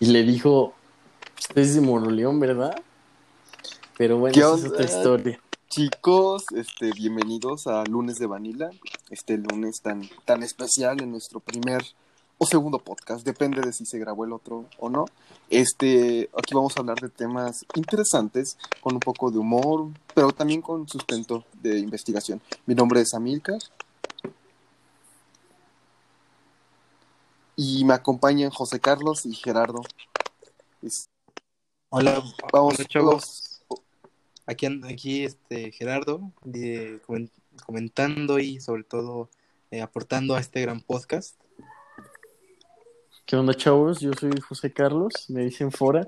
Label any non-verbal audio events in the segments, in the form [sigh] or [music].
y le dijo, usted es de Moroleón, ¿verdad? Pero bueno, esa es otra historia. Chicos, este, bienvenidos a Lunes de Vanilla, este lunes tan, tan especial en nuestro primer o segundo podcast, depende de si se grabó el otro o no. Este, aquí vamos a hablar de temas interesantes, con un poco de humor, pero también con sustento de investigación. Mi nombre es Amilcar. Y me acompañan José Carlos y Gerardo. Hola, vamos, chavos. Aquí, aquí este, Gerardo, comentando y sobre todo eh, aportando a este gran podcast. ¿Qué onda, chavos? Yo soy José Carlos, me dicen Fora,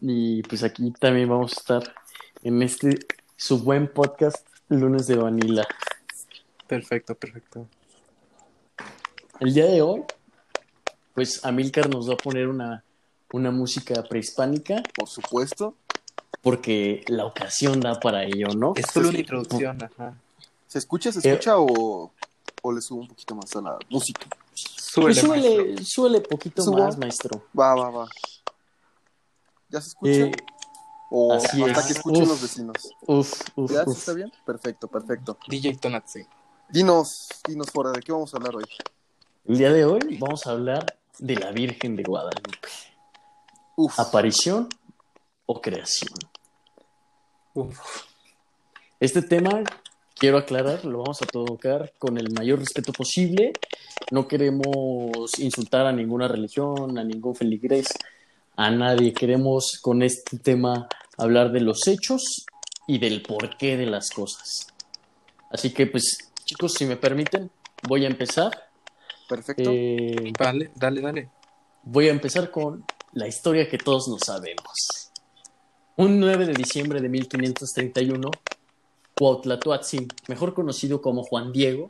y pues aquí también vamos a estar en este su buen podcast Lunes de Vanilla. Perfecto, perfecto. El día de hoy, pues Amilcar nos va a poner una, una música prehispánica. Por supuesto. Porque la ocasión da para ello, ¿no? Es solo una introducción, ajá. ¿Se escucha, se escucha o, o le subo un poquito más a la música? Súbele, súbele, poquito más, maestro. Va, va, va. ¿Ya se escucha? Eh, o así hasta es. que escuchen Uf. los vecinos. Uf, uf, ¿Ya uf. está bien? Perfecto, perfecto. DJ Tonatzi. Dinos, dinos fuera, ¿de qué vamos a hablar hoy? El día de hoy vamos a hablar de la Virgen de Guadalupe. Uf, ¿Aparición o creación? Uf. Este tema, quiero aclarar, lo vamos a tocar con el mayor respeto posible. No queremos insultar a ninguna religión, a ningún feligres, a nadie. Queremos con este tema hablar de los hechos y del porqué de las cosas. Así que, pues, chicos, si me permiten, voy a empezar. Perfecto. Eh, Vale, dale, dale. voy a empezar con la historia que todos no sabemos. Un 9 de diciembre de 1531, Cuautlatoatzin, mejor conocido como Juan Diego,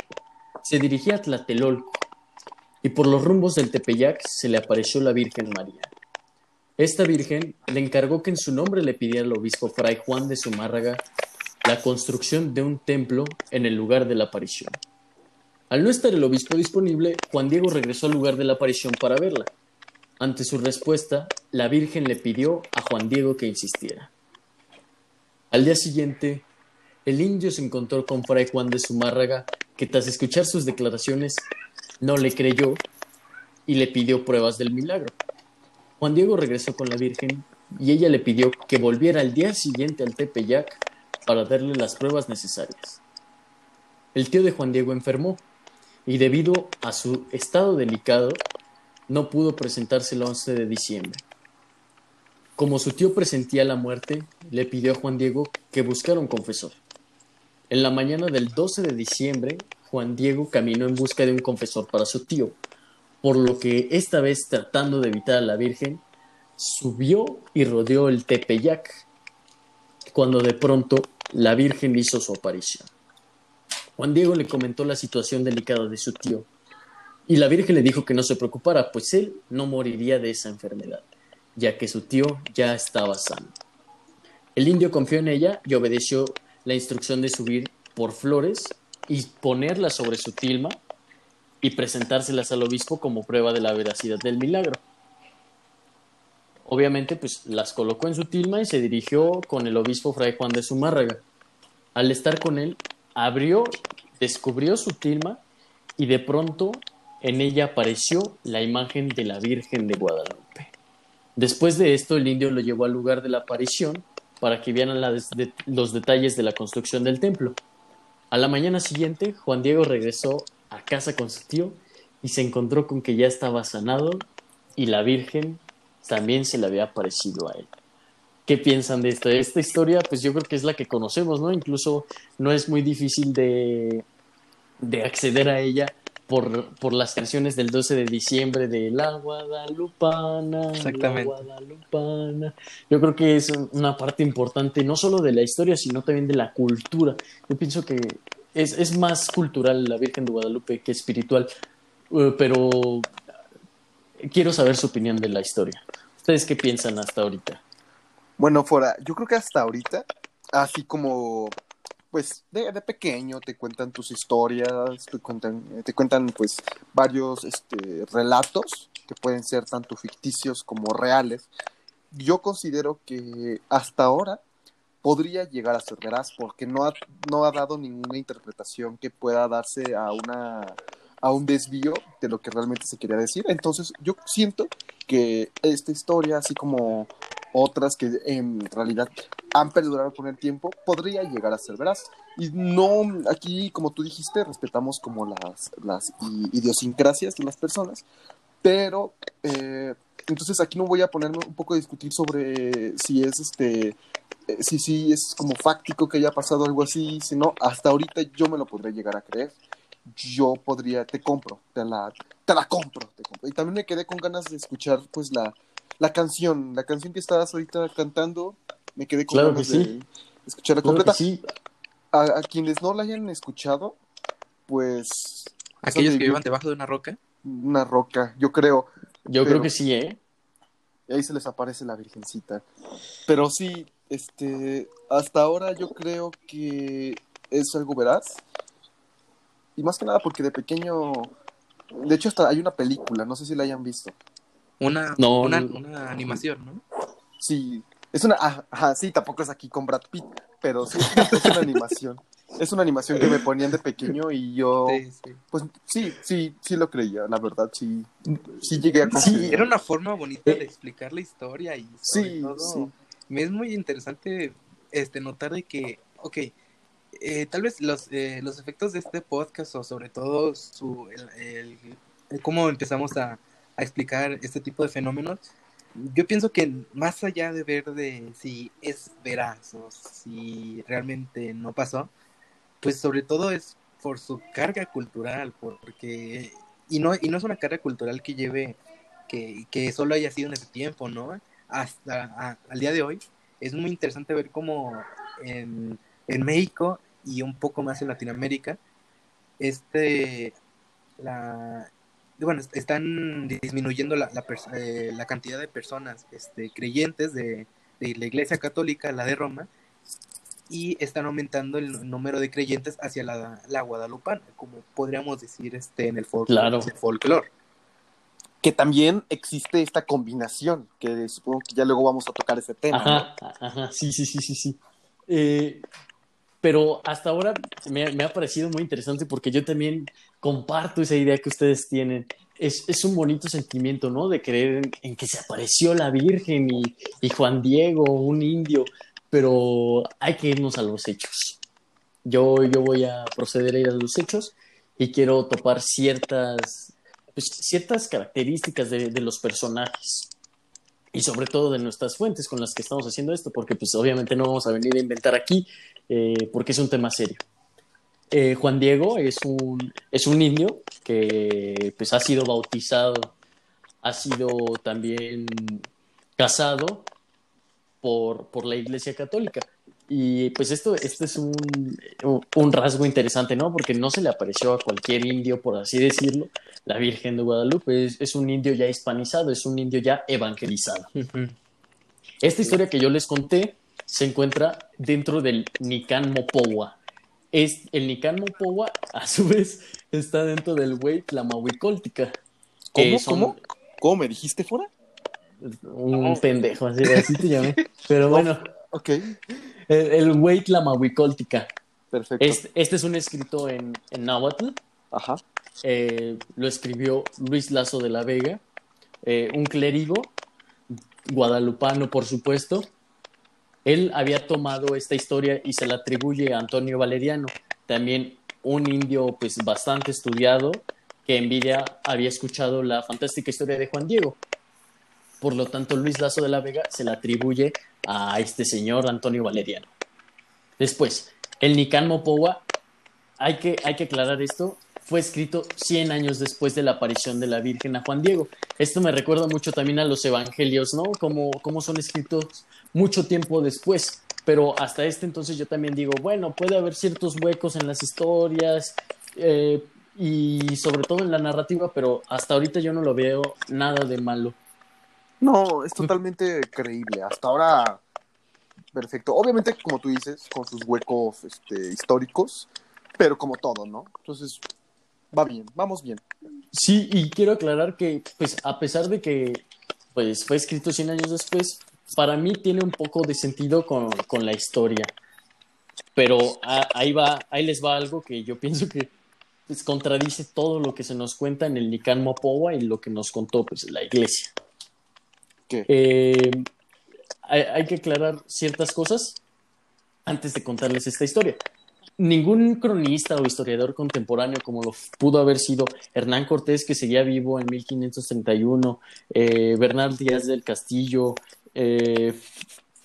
se dirigía a Tlatelolco y por los rumbos del Tepeyac se le apareció la Virgen María. Esta Virgen le encargó que en su nombre le pidiera al obispo Fray Juan de Zumárraga la construcción de un templo en el lugar de la aparición. Al no estar el obispo disponible, Juan Diego regresó al lugar de la aparición para verla. Ante su respuesta, la Virgen le pidió a Juan Diego que insistiera. Al día siguiente, el indio se encontró con Fray Juan de Zumárraga, que tras escuchar sus declaraciones no le creyó y le pidió pruebas del milagro. Juan Diego regresó con la Virgen y ella le pidió que volviera al día siguiente al Tepeyac para darle las pruebas necesarias. El tío de Juan Diego enfermó y debido a su estado delicado no pudo presentarse el 11 de diciembre. Como su tío presentía la muerte, le pidió a Juan Diego que buscara un confesor. En la mañana del 12 de diciembre, Juan Diego caminó en busca de un confesor para su tío, por lo que esta vez tratando de evitar a la Virgen, subió y rodeó el Tepeyac, cuando de pronto la Virgen hizo su aparición. Juan Diego le comentó la situación delicada de su tío, y la Virgen le dijo que no se preocupara, pues él no moriría de esa enfermedad, ya que su tío ya estaba sano. El indio confió en ella y obedeció la instrucción de subir por flores y ponerlas sobre su tilma y presentárselas al obispo como prueba de la veracidad del milagro. Obviamente, pues las colocó en su tilma y se dirigió con el obispo Fray Juan de Zumárraga. Al estar con él, abrió, descubrió su tilma y de pronto en ella apareció la imagen de la Virgen de Guadalupe. Después de esto, el indio lo llevó al lugar de la aparición para que vieran los detalles de la construcción del templo. A la mañana siguiente, Juan Diego regresó a casa con su tío y se encontró con que ya estaba sanado y la Virgen también se le había aparecido a él. ¿Qué piensan de esto? Esta historia, pues yo creo que es la que conocemos, ¿no? Incluso no es muy difícil de, de acceder a ella por, por las canciones del 12 de diciembre de La Guadalupana. Exactamente. La Guadalupana. Yo creo que es una parte importante, no solo de la historia, sino también de la cultura. Yo pienso que es, es más cultural la Virgen de Guadalupe que espiritual, Eh, pero quiero saber su opinión de la historia. ¿Ustedes qué piensan hasta ahorita? Bueno, fuera, yo creo que hasta ahorita, así como, pues, de, de pequeño te cuentan tus historias, te cuentan, te cuentan pues, varios este, relatos que pueden ser tanto ficticios como reales, yo considero que hasta ahora podría llegar a ser veraz porque no ha, no ha dado ninguna interpretación que pueda darse a una a un desvío de lo que realmente se quería decir. Entonces, yo siento que esta historia, así como otras que en realidad han perdurado con el tiempo, podría llegar a ser veraz. Y no, aquí, como tú dijiste, respetamos como las, las idiosincrasias de las personas, pero eh, entonces aquí no voy a ponerme un poco a discutir sobre si es este eh, si sí es como fáctico que haya pasado algo así, si no, hasta ahorita yo me lo podré llegar a creer. Yo podría, te compro, te la, te la compro, te compro. Y también me quedé con ganas de escuchar pues la, la canción, la canción que estabas ahorita cantando, me quedé con ganas de escucharla completa. A, quienes no la hayan escuchado, pues... Aquellos que vivan debajo de una roca. Una roca, yo creo. Yo creo que sí, ¿eh? Y ahí se les aparece la Virgencita. Pero sí, este, hasta ahora yo creo que es algo veraz. Y más que nada porque de pequeño, de hecho hasta hay una película, no sé si la hayan visto. Una, no, una, animación, ¿no? Sí, es una, ajá, sí, tampoco es aquí con Brad Pitt, pero sí, es una animación. Es una animación que me ponían de pequeño y yo, pues sí, sí, sí lo creía, la verdad, sí, sí llegué a Sí, era una forma bonita de explicar la historia y sí, todo, me es muy interesante este notar de que, ok, eh, tal vez los, eh, los efectos de este podcast o sobre todo su, el, cómo empezamos a, a explicar este tipo de fenómenos, yo pienso que más allá de ver de si es veraz o si realmente no pasó, pues sobre todo es por su carga cultural, porque y no y no es una carga cultural que lleve que, que solo haya sido en ese tiempo, ¿no? Hasta al día de hoy es muy interesante ver cómo en, en México y un poco más en Latinoamérica este la bueno, están disminuyendo la, la, eh, la cantidad de personas este, creyentes de, de, la Iglesia Católica, la de Roma, y están aumentando el número de creyentes hacia la, la guadalupana, como podríamos decir este, en el, folclore. folclore. Que también existe esta combinación, que supongo que ya luego vamos a tocar ese tema. Ajá, ajá, sí, sí, sí, sí, sí. Eh, pero hasta ahora me, me, ha parecido muy interesante porque yo también comparto esa idea que ustedes tienen. Es, es un bonito sentimiento, ¿no? De creer en, que se apareció la Virgen y, y, Juan Diego, un indio, pero hay que irnos a los hechos. Yo, yo voy a proceder a ir a los hechos y quiero topar ciertas, pues, ciertas características de, de los personajes y sobre todo de nuestras fuentes con las que estamos haciendo esto, porque pues obviamente no vamos a venir a inventar aquí, eh, porque es un tema serio. Eh, Juan Diego es un, es un niño que pues, ha sido bautizado, ha sido también casado por, por la Iglesia Católica. Y pues esto, esto es un, un, rasgo interesante, ¿no? Porque no se le apareció a cualquier indio, por así decirlo, la Virgen de Guadalupe. Es, es un indio ya hispanizado, es un indio ya evangelizado. Esta historia que yo les conté se encuentra dentro del Nican Mopowa. Es, el Nican Mopowa, a su vez, está dentro del Wey Tlamahuicoltica. ¿Cómo? ¿Cómo? ¿Cómo me dijiste fuera? Un pendejo, así, así te llamé. Pero [laughs] bueno. ok. El, el Wey Tlamahuicoltica. Perfecto. Este, este, es un escrito en, en náhuatl. Ajá. Eh, lo escribió Luis Lazo de la Vega, eh, un clérigo guadalupano, por supuesto, él había tomado esta historia y se la atribuye a Antonio Valeriano, también un indio pues bastante estudiado que en vida había escuchado la fantástica historia de Juan Diego. Por lo tanto, Luis Lazo de la Vega se la atribuye a este señor Antonio Valeriano. Después, el Nican Mopowa, hay que, hay que aclarar esto, fue escrito 100 años después de la aparición de la Virgen a Juan Diego. Esto me recuerda mucho también a los evangelios, ¿no? Como, son escritos mucho tiempo después. Pero hasta este entonces yo también digo, bueno, puede haber ciertos huecos en las historias eh, y sobre todo en la narrativa, pero hasta ahorita yo no lo veo nada de malo. No, es totalmente creíble. Hasta ahora, perfecto. Obviamente, como tú dices, con sus huecos este, históricos, pero como todo, ¿no? Entonces, va bien, vamos bien. Sí, y quiero aclarar que, pues, a pesar de que pues, fue escrito 100 años después, para mí tiene un poco de sentido con, con la historia. Pero ahí va, ahí les va algo que yo [laughs] pienso que pues, contradice todo lo que se nos cuenta en el Nican Mopowa y lo que nos contó pues, la iglesia. ¿Qué? Eh, hay, hay que aclarar ciertas cosas antes de contarles esta historia ningún cronista o historiador contemporáneo como lo pudo haber sido Hernán Cortés, que seguía vivo en 1531, eh, Bernal Díaz del Castillo, eh,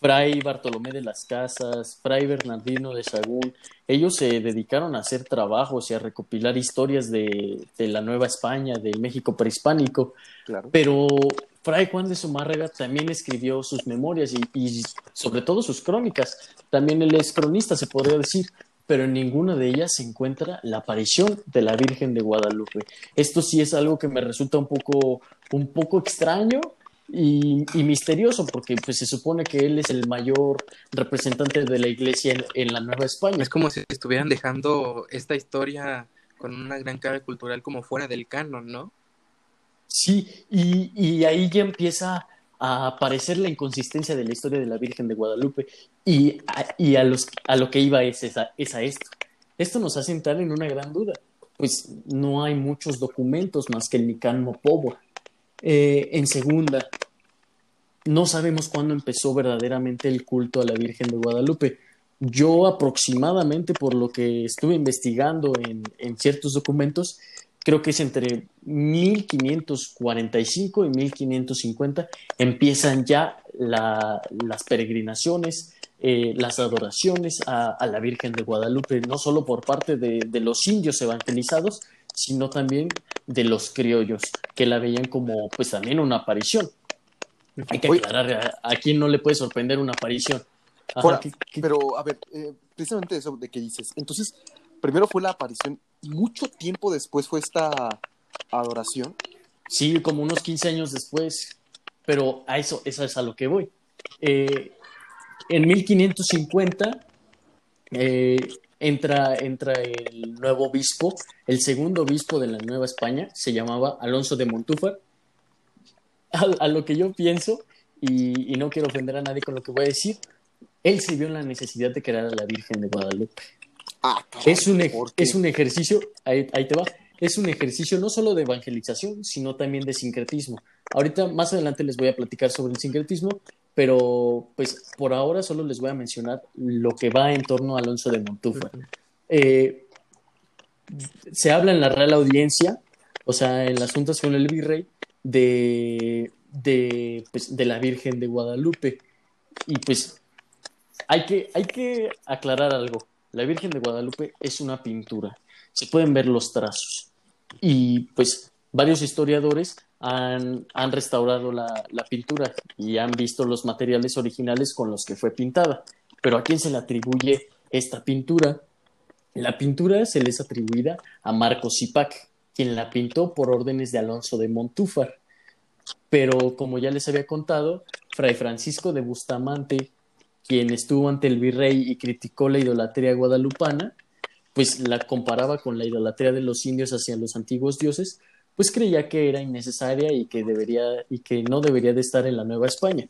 Fray Bartolomé de las Casas, Fray Bernardino de Sagún, ellos se dedicaron a hacer trabajos y a recopilar historias de, la Nueva España, del México prehispánico. Pero Fray Juan de Zumárraga también escribió sus memorias y, y, sobre todo sus crónicas. También él es cronista, se podría decir pero en ninguna de ellas se encuentra la aparición de la Virgen de Guadalupe. Esto sí es algo que me resulta un poco, un poco extraño y, misterioso, porque pues, se supone que él es el mayor representante de la iglesia en, la Nueva España. Es como si estuvieran dejando esta historia con una gran carga cultural como fuera del canon, ¿no? Sí, y, y ahí ya empieza a aparecer la inconsistencia de la historia de la Virgen de Guadalupe y a, y a, los, a lo que iba es, a esto. Esto nos hace entrar en una gran duda, pues no hay muchos documentos más que el Nican Mopobo. Eh, en segunda, no sabemos cuándo empezó verdaderamente el culto a la Virgen de Guadalupe. Yo aproximadamente, por lo que estuve investigando en, en ciertos documentos, creo que es entre 1545 y 1550, empiezan ya las peregrinaciones, eh, las adoraciones a, la Virgen de Guadalupe, no solo por parte de, los indios evangelizados, sino también de los criollos, que la veían como pues también una aparición. Hay que aclarar, a, quién no le puede sorprender una aparición. Pero, a ver, eh, precisamente eso de que dices, entonces, primero fue la aparición mucho tiempo después fue esta adoración. Sí, como unos 15 años después, pero a eso, es a lo que voy. Eh, en 1550 eh, entra, entra el nuevo obispo, el segundo obispo de la Nueva España, se llamaba Alonso de Montúfar. A, lo que yo pienso, y, no quiero ofender a nadie con lo que voy a decir, él se vio en la necesidad de crear a la Virgen de Guadalupe. Ah, es, un, es un ejercicio, ahí, te va, es un ejercicio no solo de evangelización, sino también de sincretismo. Ahorita más adelante les voy a platicar sobre el sincretismo, pero pues por ahora solo les voy a mencionar lo que va en torno a Alonso de Montúfar. Eh, se habla en la Real Audiencia, o sea, en las juntas con el virrey, de, de, pues, de la Virgen de Guadalupe. Y pues hay que, hay que aclarar algo. La Virgen de Guadalupe es una pintura. Se pueden ver los trazos. Y pues varios historiadores han, restaurado la, la, pintura y han visto los materiales originales con los que fue pintada. Pero ¿a quién se le atribuye esta pintura? La pintura se les atribuida a Marco Zipac, quien la pintó por órdenes de Alonso de Montúfar. Pero como ya les había contado, Fray Francisco de Bustamante quien estuvo ante el virrey y criticó la idolatría guadalupana, pues la comparaba con la idolatría de los indios hacia los antiguos dioses, pues creía que era innecesaria y que debería y que no debería de estar en la Nueva España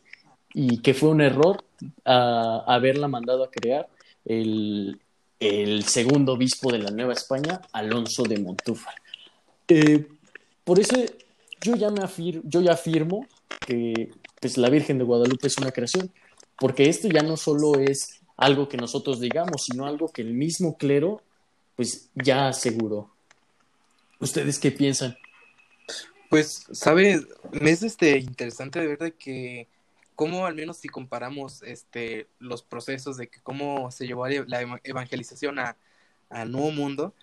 y que fue un error haberla mandado a crear el, segundo obispo de la Nueva España, Alonso de Montúfar. Eh, por eso yo ya me afirmo, yo ya afirmo que pues, la Virgen de Guadalupe es una creación porque esto ya no solo es algo que nosotros digamos, sino algo que el mismo clero pues ya aseguró. ¿Ustedes qué piensan? Pues, sabes, me es este interesante de ver de que cómo al menos si comparamos este los procesos de que cómo se llevó la evangelización a, Nuevo Mundo,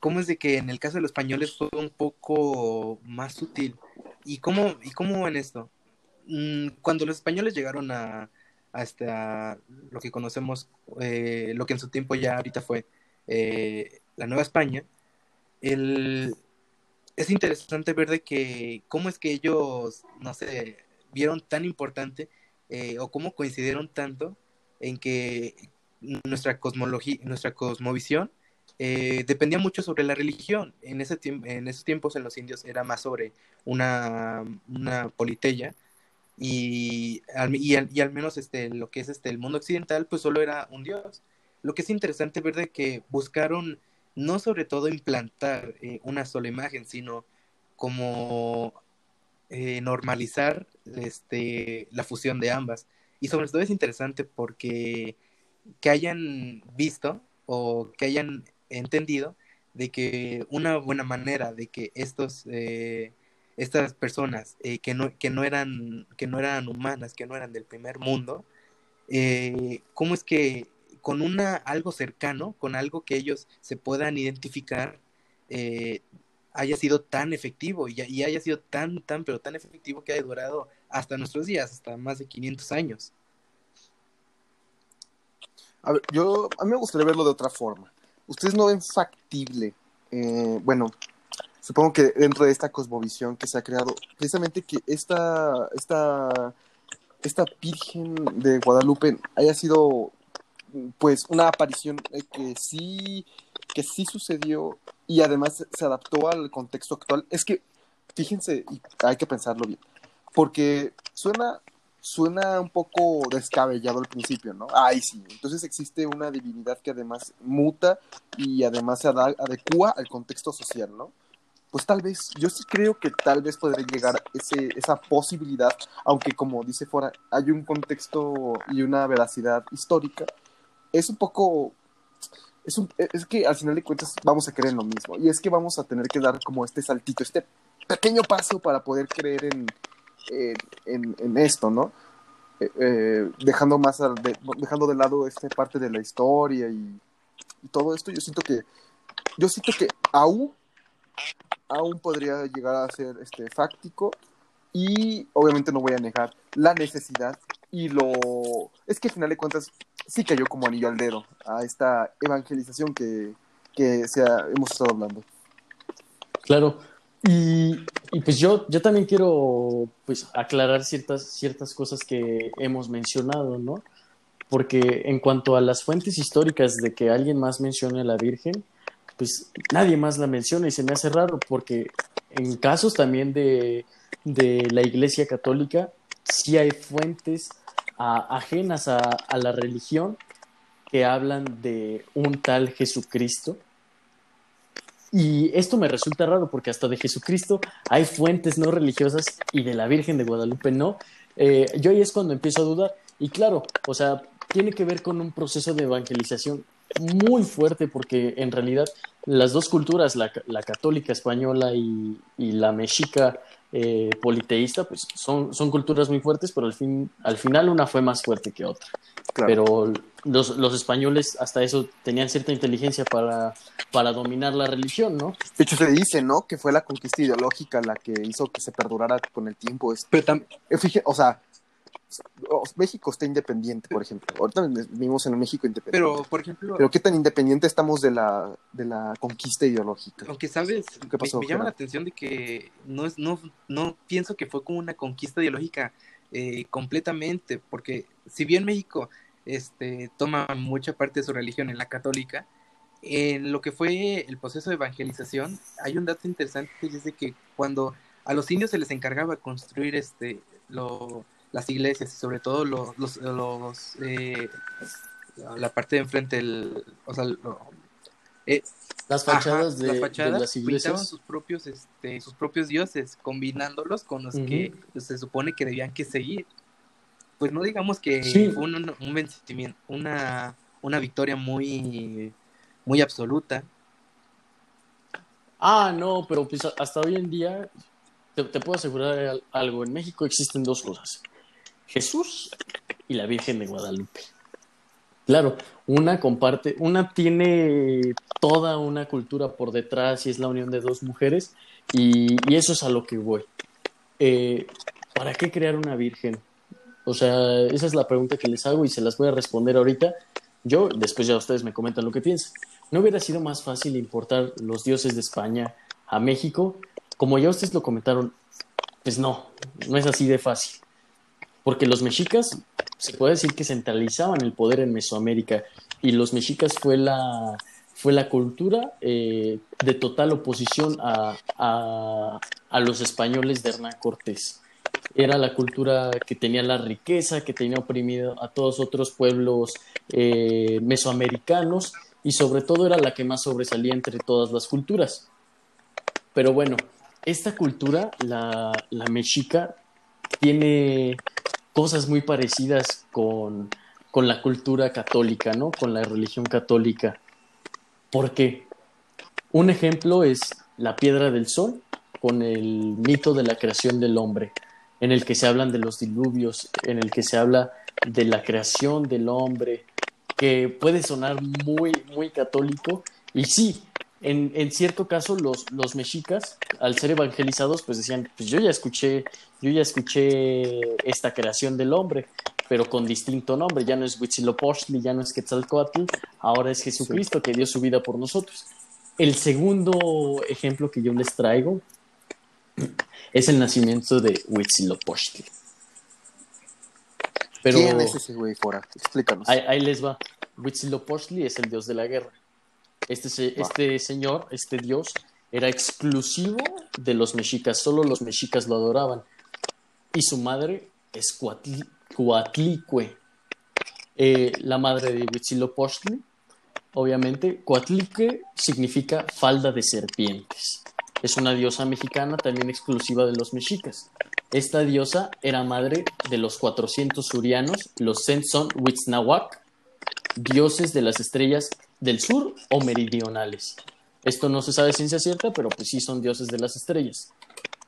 cómo es de que en el caso de los españoles fue un poco más sutil. ¿Y cómo, y cómo en esto? Mm, cuando los españoles llegaron a, hasta lo que conocemos, eh, lo que en su tiempo ya ahorita fue eh, la Nueva España, el, es interesante ver de que cómo es que ellos, no sé, vieron tan importante eh, o cómo coincidieron tanto en que nuestra cosmología, nuestra cosmovisión eh, dependía mucho sobre la religión. En, ese en esos tiempos en los indios era más sobre una, una y, y, y, al menos este, lo que es este, el mundo occidental pues solo era un dios. Lo que es interesante ver de que buscaron no sobre todo implantar eh, una sola imagen, sino como eh, normalizar este, la fusión de ambas. Y sobre todo es interesante porque que hayan visto o que hayan entendido de que una buena manera de que estos eh, estas personas eh, que no que no eran que no eran humanas que no eran del primer mundo eh, cómo es que con una algo cercano con algo que ellos se puedan identificar haya sido tan efectivo y, haya sido tan tan pero tan efectivo que haya durado hasta nuestros días hasta más de 500 años a ver, yo a mí me gustaría verlo de otra forma ¿Ustedes no ven factible? Eh, bueno, supongo que dentro de esta cosmovisión que se ha creado, precisamente que esta, esta, esta Virgen de Guadalupe haya sido pues una aparición que sí, que sí sucedió y además se adaptó al contexto actual. Es que, fíjense, y hay que pensarlo bien, porque suena suena un poco descabellado al principio, ¿no? Ay, sí. Entonces existe una divinidad que además muta y además se adecua al contexto social, ¿no? Pues tal vez, yo sí creo que tal vez podría llegar ese, esa posibilidad, aunque como dice fuera, hay un contexto y una veracidad histórica, es un poco es, un, es, que al final de cuentas vamos a creer en lo mismo. Y es que vamos a tener que dar como este saltito, este pequeño paso para poder creer en, en, esto, ¿no? Eh, eh, dejando más de, dejando de lado esta parte de la historia y, todo esto, yo siento que yo siento que aún aún podría llegar a ser este fáctico y obviamente no voy a negar la necesidad y lo es que al final de cuentas sí cayó como anillo al dedo a esta evangelización que, que se hemos estado hablando. Claro, y, pues yo, yo también quiero pues aclarar ciertas, ciertas cosas que hemos mencionado, ¿no? Porque en cuanto a las fuentes históricas de que alguien más mencione a la Virgen, pues nadie más la menciona y se me hace raro porque en casos también de, de la Iglesia Católica sí hay fuentes ajenas a, a la religión que hablan de un tal Jesucristo y esto me resulta raro porque hasta de Jesucristo hay fuentes no religiosas y de la Virgen de Guadalupe no. Eh, yo ahí es cuando empiezo a dudar. Y claro, o sea, tiene que ver con un proceso de evangelización muy fuerte porque en realidad las dos culturas, la, la católica española y, y la mexica eh, politeísta, pues son, son culturas muy fuertes, pero al, fin, al final una fue más fuerte que otra. Pero los, los, españoles hasta eso tenían cierta inteligencia para, para dominar la religión, ¿no? De hecho se dice, ¿no? Que fue la conquista ideológica la que hizo que se perdurara con el tiempo. Pero también, eh, o sea, México está independiente, por ejemplo. Ahorita vivimos en un México independiente. Pero, por ejemplo. Pero qué tan independiente estamos de la, de la conquista ideológica. Aunque sabes, me, llama la atención de que no es, no, no pienso que fue como una conquista ideológica eh, completamente, porque si bien México este, toma mucha parte de su religión en la católica, en lo que fue el proceso de evangelización, hay un dato interesante es de que cuando a los indios se les encargaba construir este lo las iglesias y sobre todo los, los, los eh, la parte de enfrente, el, o sea, eh, las fachadas, de, las iglesias sus propios, este, sus propios dioses, combinándolos con los que se supone que debían que seguir. Pues no digamos que fue un, un vencimiento, una, una victoria muy, muy absoluta. Ah, no, pero pues hasta hoy en día te, te puedo asegurar algo. En México existen dos cosas. Jesús y la Virgen de Guadalupe. Claro, una comparte, una tiene toda una cultura por detrás y es la unión de dos mujeres y, eso es a lo que voy. Eh, ¿Para qué crear una virgen? O sea, esa es la pregunta que les hago y se las voy a responder ahorita. Yo, después ya ustedes me comentan lo que piensan. ¿No hubiera sido más fácil importar los dioses de España a México? Como ya ustedes lo comentaron, pues no, no es así de fácil porque los mexicas se puede decir que centralizaban el poder en Mesoamérica y los mexicas fue la fue la cultura eh, de total oposición a, a, los españoles de Hernán Cortés. Era la cultura que tenía la riqueza, que tenía oprimido a todos otros pueblos eh, mesoamericanos y sobre todo era la que más sobresalía entre todas las culturas. Pero bueno, esta cultura, la, la mexica, tiene cosas muy parecidas con, con la cultura católica, ¿no? Con la religión católica. ¿Por qué? Un ejemplo es la piedra del sol con el mito de la creación del hombre, en el que se hablan de los diluvios, en el que se habla de la creación del hombre, que puede sonar muy, muy católico. Y sí, en, en cierto caso los, los mexicas, al ser evangelizados, pues decían, pues yo ya escuché, yo ya escuché esta creación del hombre, pero con distinto nombre. Ya no es Huitzilopochtli, ya no es Quetzalcoatl, ahora es Jesucristo que dio su vida por nosotros. El segundo ejemplo que yo les traigo es el nacimiento de Huitzilopochtli. Pero, ¿Quién es ese güey, Fora? Explícanos. Ahí, les va. Huitzilopochtli es el dios de la guerra. Este, este señor, este dios, era exclusivo de los mexicas. Solo los mexicas lo adoraban. Y su madre es Coatlicue, eh, la madre de Huitzilopochtli, obviamente. Coatlicue significa falda de serpientes. Es una diosa mexicana también exclusiva de los mexicas. Esta diosa era madre de los 400 surianos, los Senson Huitznahuac, dioses de las estrellas del sur o meridionales. Esto no se sabe ciencia cierta, pero pues sí son dioses de las estrellas.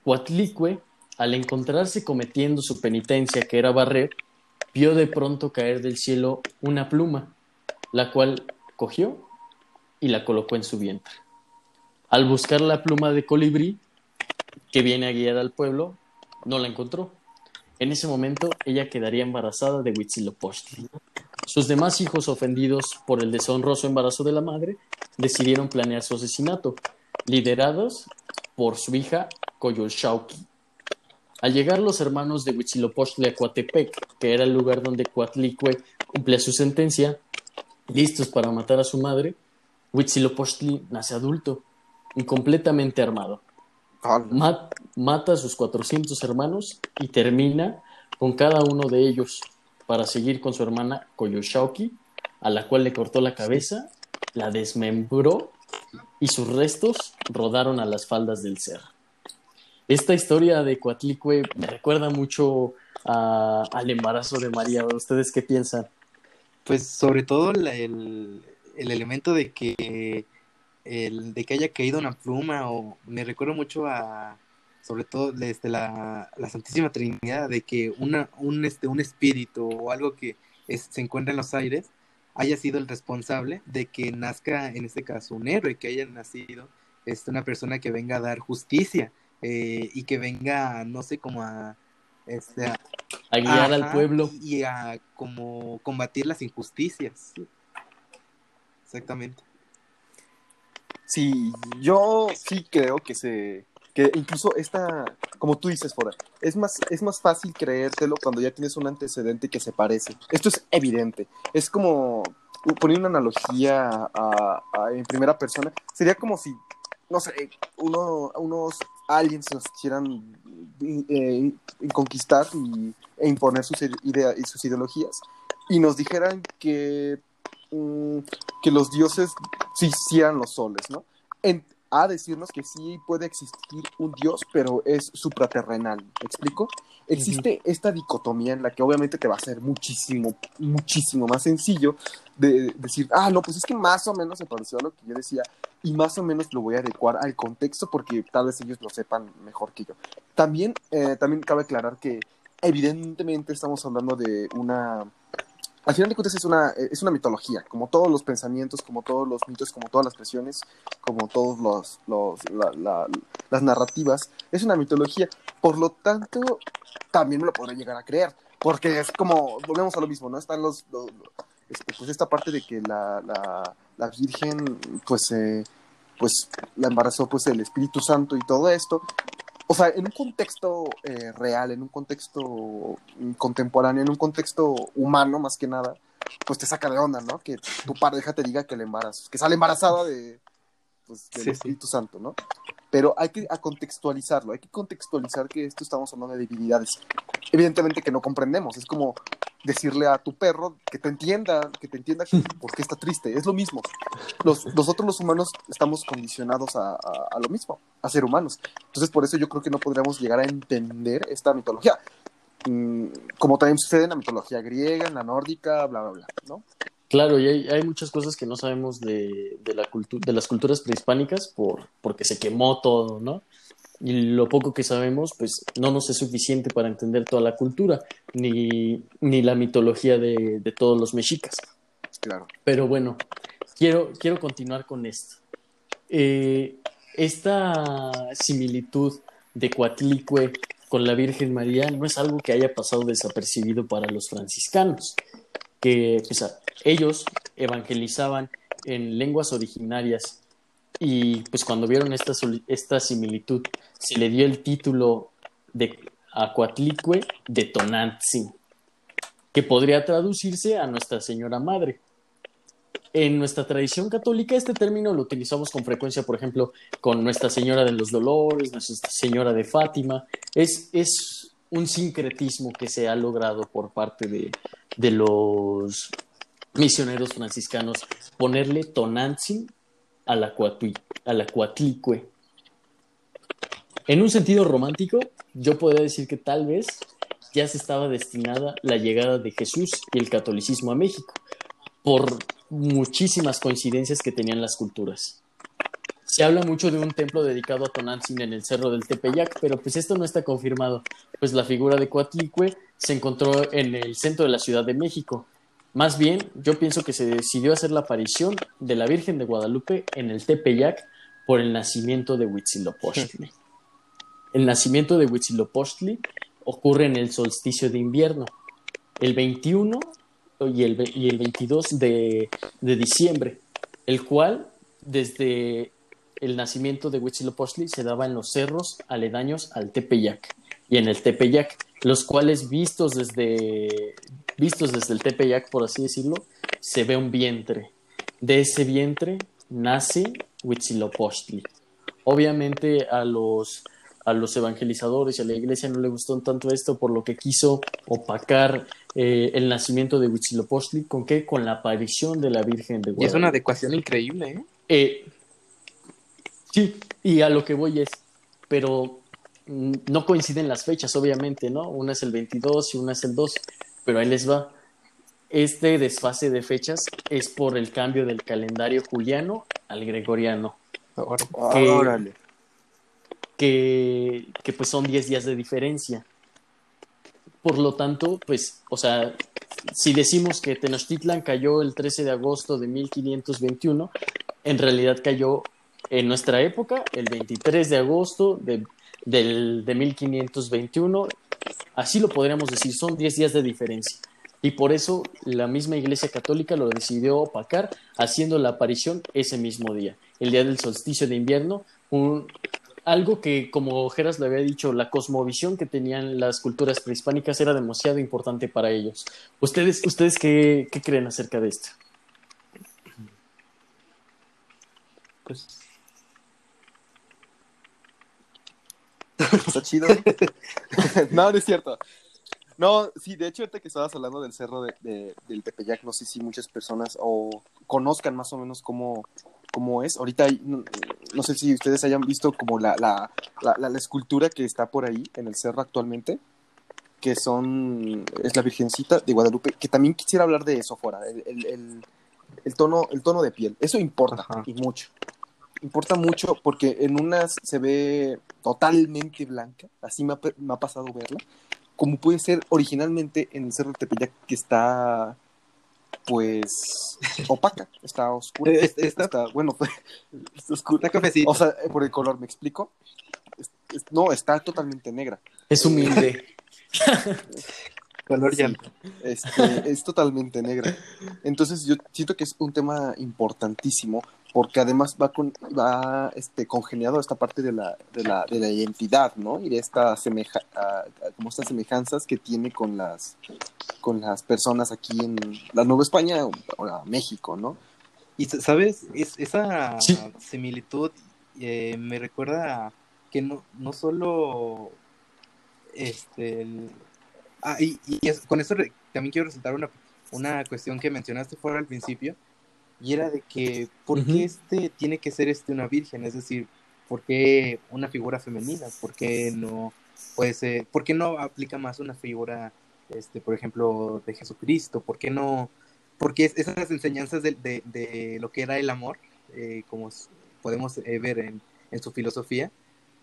Coatlicue al encontrarse cometiendo su penitencia, que era barrer, vio de pronto caer del cielo una pluma, la cual cogió y la colocó en su vientre. Al buscar la pluma de colibrí, que viene a guiar al pueblo, no la encontró. En ese momento ella quedaría embarazada de Huitzilopochtli. Sus demás hijos, ofendidos por el deshonroso embarazo de la madre, decidieron planear su asesinato, liderados por su hija Coyolxauhqui. Al llegar los hermanos de Huitzilopochtli a Coatepec, que era el lugar donde Coatlicue cumplía su sentencia, listos para matar a su madre, Huitzilopochtli nace adulto y completamente armado. mata a sus 400 hermanos y termina con cada uno de ellos para seguir con su hermana Koyoshauki, a la cual le cortó la cabeza, la desmembró y sus restos rodaron a las faldas del cerro. Esta historia de Coatlicue me recuerda mucho al embarazo de María. ¿Ustedes qué piensan? Pues sobre todo el, elemento de que el, de que haya caído una pluma o me recuerdo mucho a sobre todo desde la, Santísima Trinidad de que una, un, este, un espíritu o algo que se encuentra en los aires haya sido el responsable de que nazca en este caso un héroe, que haya nacido este, una persona que venga a dar justicia eh, y que venga, no sé, como a, este, a, guiar al pueblo. Y a como combatir las injusticias. Exactamente. Sí, yo sí creo que se incluso esta, como tú dices, Fora, es más, es más fácil creértelo cuando ya tienes un antecedente que se parece. Esto es evidente. Es como poner una analogía en primera persona. Sería como si, no sé, uno, unos aliens nos quisieran eh, conquistar y, e imponer sus, ideas y sus ideologías y nos dijeran que, mm, que los dioses se hicieran los soles, ¿no? A decirnos que sí puede existir un dios, pero es supraterrenal. ¿Me explico? Existe esta dicotomía en la que obviamente te va a ser muchísimo, muchísimo más sencillo de decir, ah, no, pues es que más o menos se pareció a lo que yo decía y más o menos lo voy a adecuar al contexto porque tal vez ellos lo sepan mejor que yo. También, eh, también cabe aclarar que evidentemente estamos hablando de una al final de cuentas es una, es una mitología, como todos los pensamientos, como todos los mitos, como todas las presiones, como todas los, los las narrativas, es una mitología. Por lo tanto, también me lo podré llegar a creer, porque es como, volvemos a lo mismo, ¿no? Están los, este, pues esta parte de que la, la, la Virgen, pues, eh, pues, la embarazó, pues, el Espíritu Santo y todo esto, o sea, en un contexto eh, real, en un contexto contemporáneo, en un contexto humano más que nada, pues te saca de onda, ¿no? Que tu pareja te diga que le embarazas, que sale embarazada de, pues, del Espíritu Santo, ¿no? Pero hay que contextualizarlo, hay que contextualizar que esto estamos hablando de divinidades. Evidentemente que no comprendemos, es como decirle a tu perro que te entienda, que te entienda [laughs] por qué está triste, es lo mismo. Los, nosotros los humanos estamos condicionados a, a, lo mismo, a ser humanos. Entonces por eso yo creo que no podríamos llegar a entender esta mitología. Mm, como también sucede en la mitología griega, en la nórdica, bla, bla, bla, ¿no? Claro, y hay, hay muchas cosas que no sabemos de, de, la de las culturas prehispánicas por, porque se quemó todo, ¿no? Y lo poco que sabemos, pues no nos es suficiente para entender toda la cultura, ni, ni la mitología de, de todos los mexicas. Claro. Pero bueno, quiero, quiero continuar con esto. Eh, esta similitud de Coatlicue con la Virgen María no es algo que haya pasado desapercibido para los franciscanos, que pues, ellos evangelizaban en lenguas originarias y pues cuando vieron esta, esta similitud se le dio el título de Acuatlicue de Tonantzin, que podría traducirse a Nuestra Señora Madre. En nuestra tradición católica este término lo utilizamos con frecuencia, por ejemplo, con Nuestra Señora de los Dolores, Nuestra Señora de Fátima. Es, es un sincretismo que se ha logrado por parte de, de los misioneros franciscanos ponerle Tonantzin a la, Cuatlicue. En un sentido romántico, yo podría decir que tal vez ya se estaba destinada la llegada de Jesús y el catolicismo a México, por muchísimas coincidencias que tenían las culturas. Se habla mucho de un templo dedicado a Tonantzin en el cerro del Tepeyac, pero pues esto no está confirmado, pues la figura de Coatlicue se encontró en el centro de la Ciudad de México. Más bien, yo pienso que se decidió hacer la aparición de la Virgen de Guadalupe en el Tepeyac por el nacimiento de Huitzilopochtli. El nacimiento de Huitzilopochtli ocurre en el solsticio de invierno, el 21 y el, y el 22 de, de diciembre, el cual desde el nacimiento de Huitzilopochtli se daba en los cerros aledaños al Tepeyac y en el Tepeyac, los cuales vistos desde, vistos desde el Tepeyac, por así decirlo, se ve un vientre. De ese vientre nace Huitzilopochtli. Obviamente a los, a los evangelizadores y a la iglesia no le gustó tanto esto, por lo que quiso opacar eh, el nacimiento de Huitzilopochtli. ¿Con qué? Con la aparición de la Virgen de Guadalupe. Y es una adecuación increíble, ¿eh? eh sí, y a lo que voy es, pero Mm, no coinciden las fechas, obviamente, ¿no? Una es el 22 y una es el 2, pero ahí les va. Este desfase de fechas es por el cambio del calendario juliano al gregoriano. Órale. Que, que, pues son 10 días de diferencia. Por lo tanto, pues, o sea, si decimos que Tenochtitlan cayó el 13 de agosto de 1521, en realidad cayó en nuestra época el 23 de agosto de del, de 1521. Así lo podríamos decir, son 10 días de diferencia. Y por eso la misma Iglesia Católica lo decidió opacar, haciendo la aparición ese mismo día, el día del solsticio de invierno, un, algo que, como Geras le había dicho, la cosmovisión que tenían las culturas prehispánicas era demasiado importante para ellos. ¿Ustedes, ustedes qué, qué creen acerca de esto? Pues [laughs] Está chido. [laughs] no, no es cierto. No, sí, de hecho, ahorita que estabas hablando del cerro de, del Tepeyac, no sé si muchas personas o conozcan más o menos cómo, cómo es. Ahorita, no, sé si ustedes hayan visto como la, la, la, escultura que está por ahí en el cerro actualmente, que son, es la Virgencita de Guadalupe, que también quisiera hablar de eso fuera, el, el, el tono, el tono de piel. Eso importa y mucho importa mucho porque en unas se ve totalmente blanca, así me ha, pasado verla, como puede ser originalmente en el Cerro de Tepeyac que está pues [laughs] opaca, está oscura, está, bueno, [laughs] está oscura, está O sea, por el color, ¿me explico? no, está totalmente negra. Es humilde. [laughs] color este, es totalmente negra. Entonces yo siento que es un tema importantísimo porque además va, con, va este, congeniado esta parte de la, de la, de la identidad, ¿no? Y de esta semeja, como estas semejanzas que tiene con las, con las personas aquí en la Nueva España o, México, ¿no? Y sabes, es, esa similitud eh, me recuerda que no, no solo este ah, y, con eso también quiero resaltar una, una cuestión que mencionaste fuera al principio, y era de que, ¿por qué este tiene que ser este una virgen? Es decir, ¿por qué una figura femenina? ¿Por qué no puede ser, por qué no aplica más una figura, este, por ejemplo, de Jesucristo? ¿Por qué no, porque esas enseñanzas de, de, lo que era el amor, eh, como podemos eh, ver en, en su filosofía,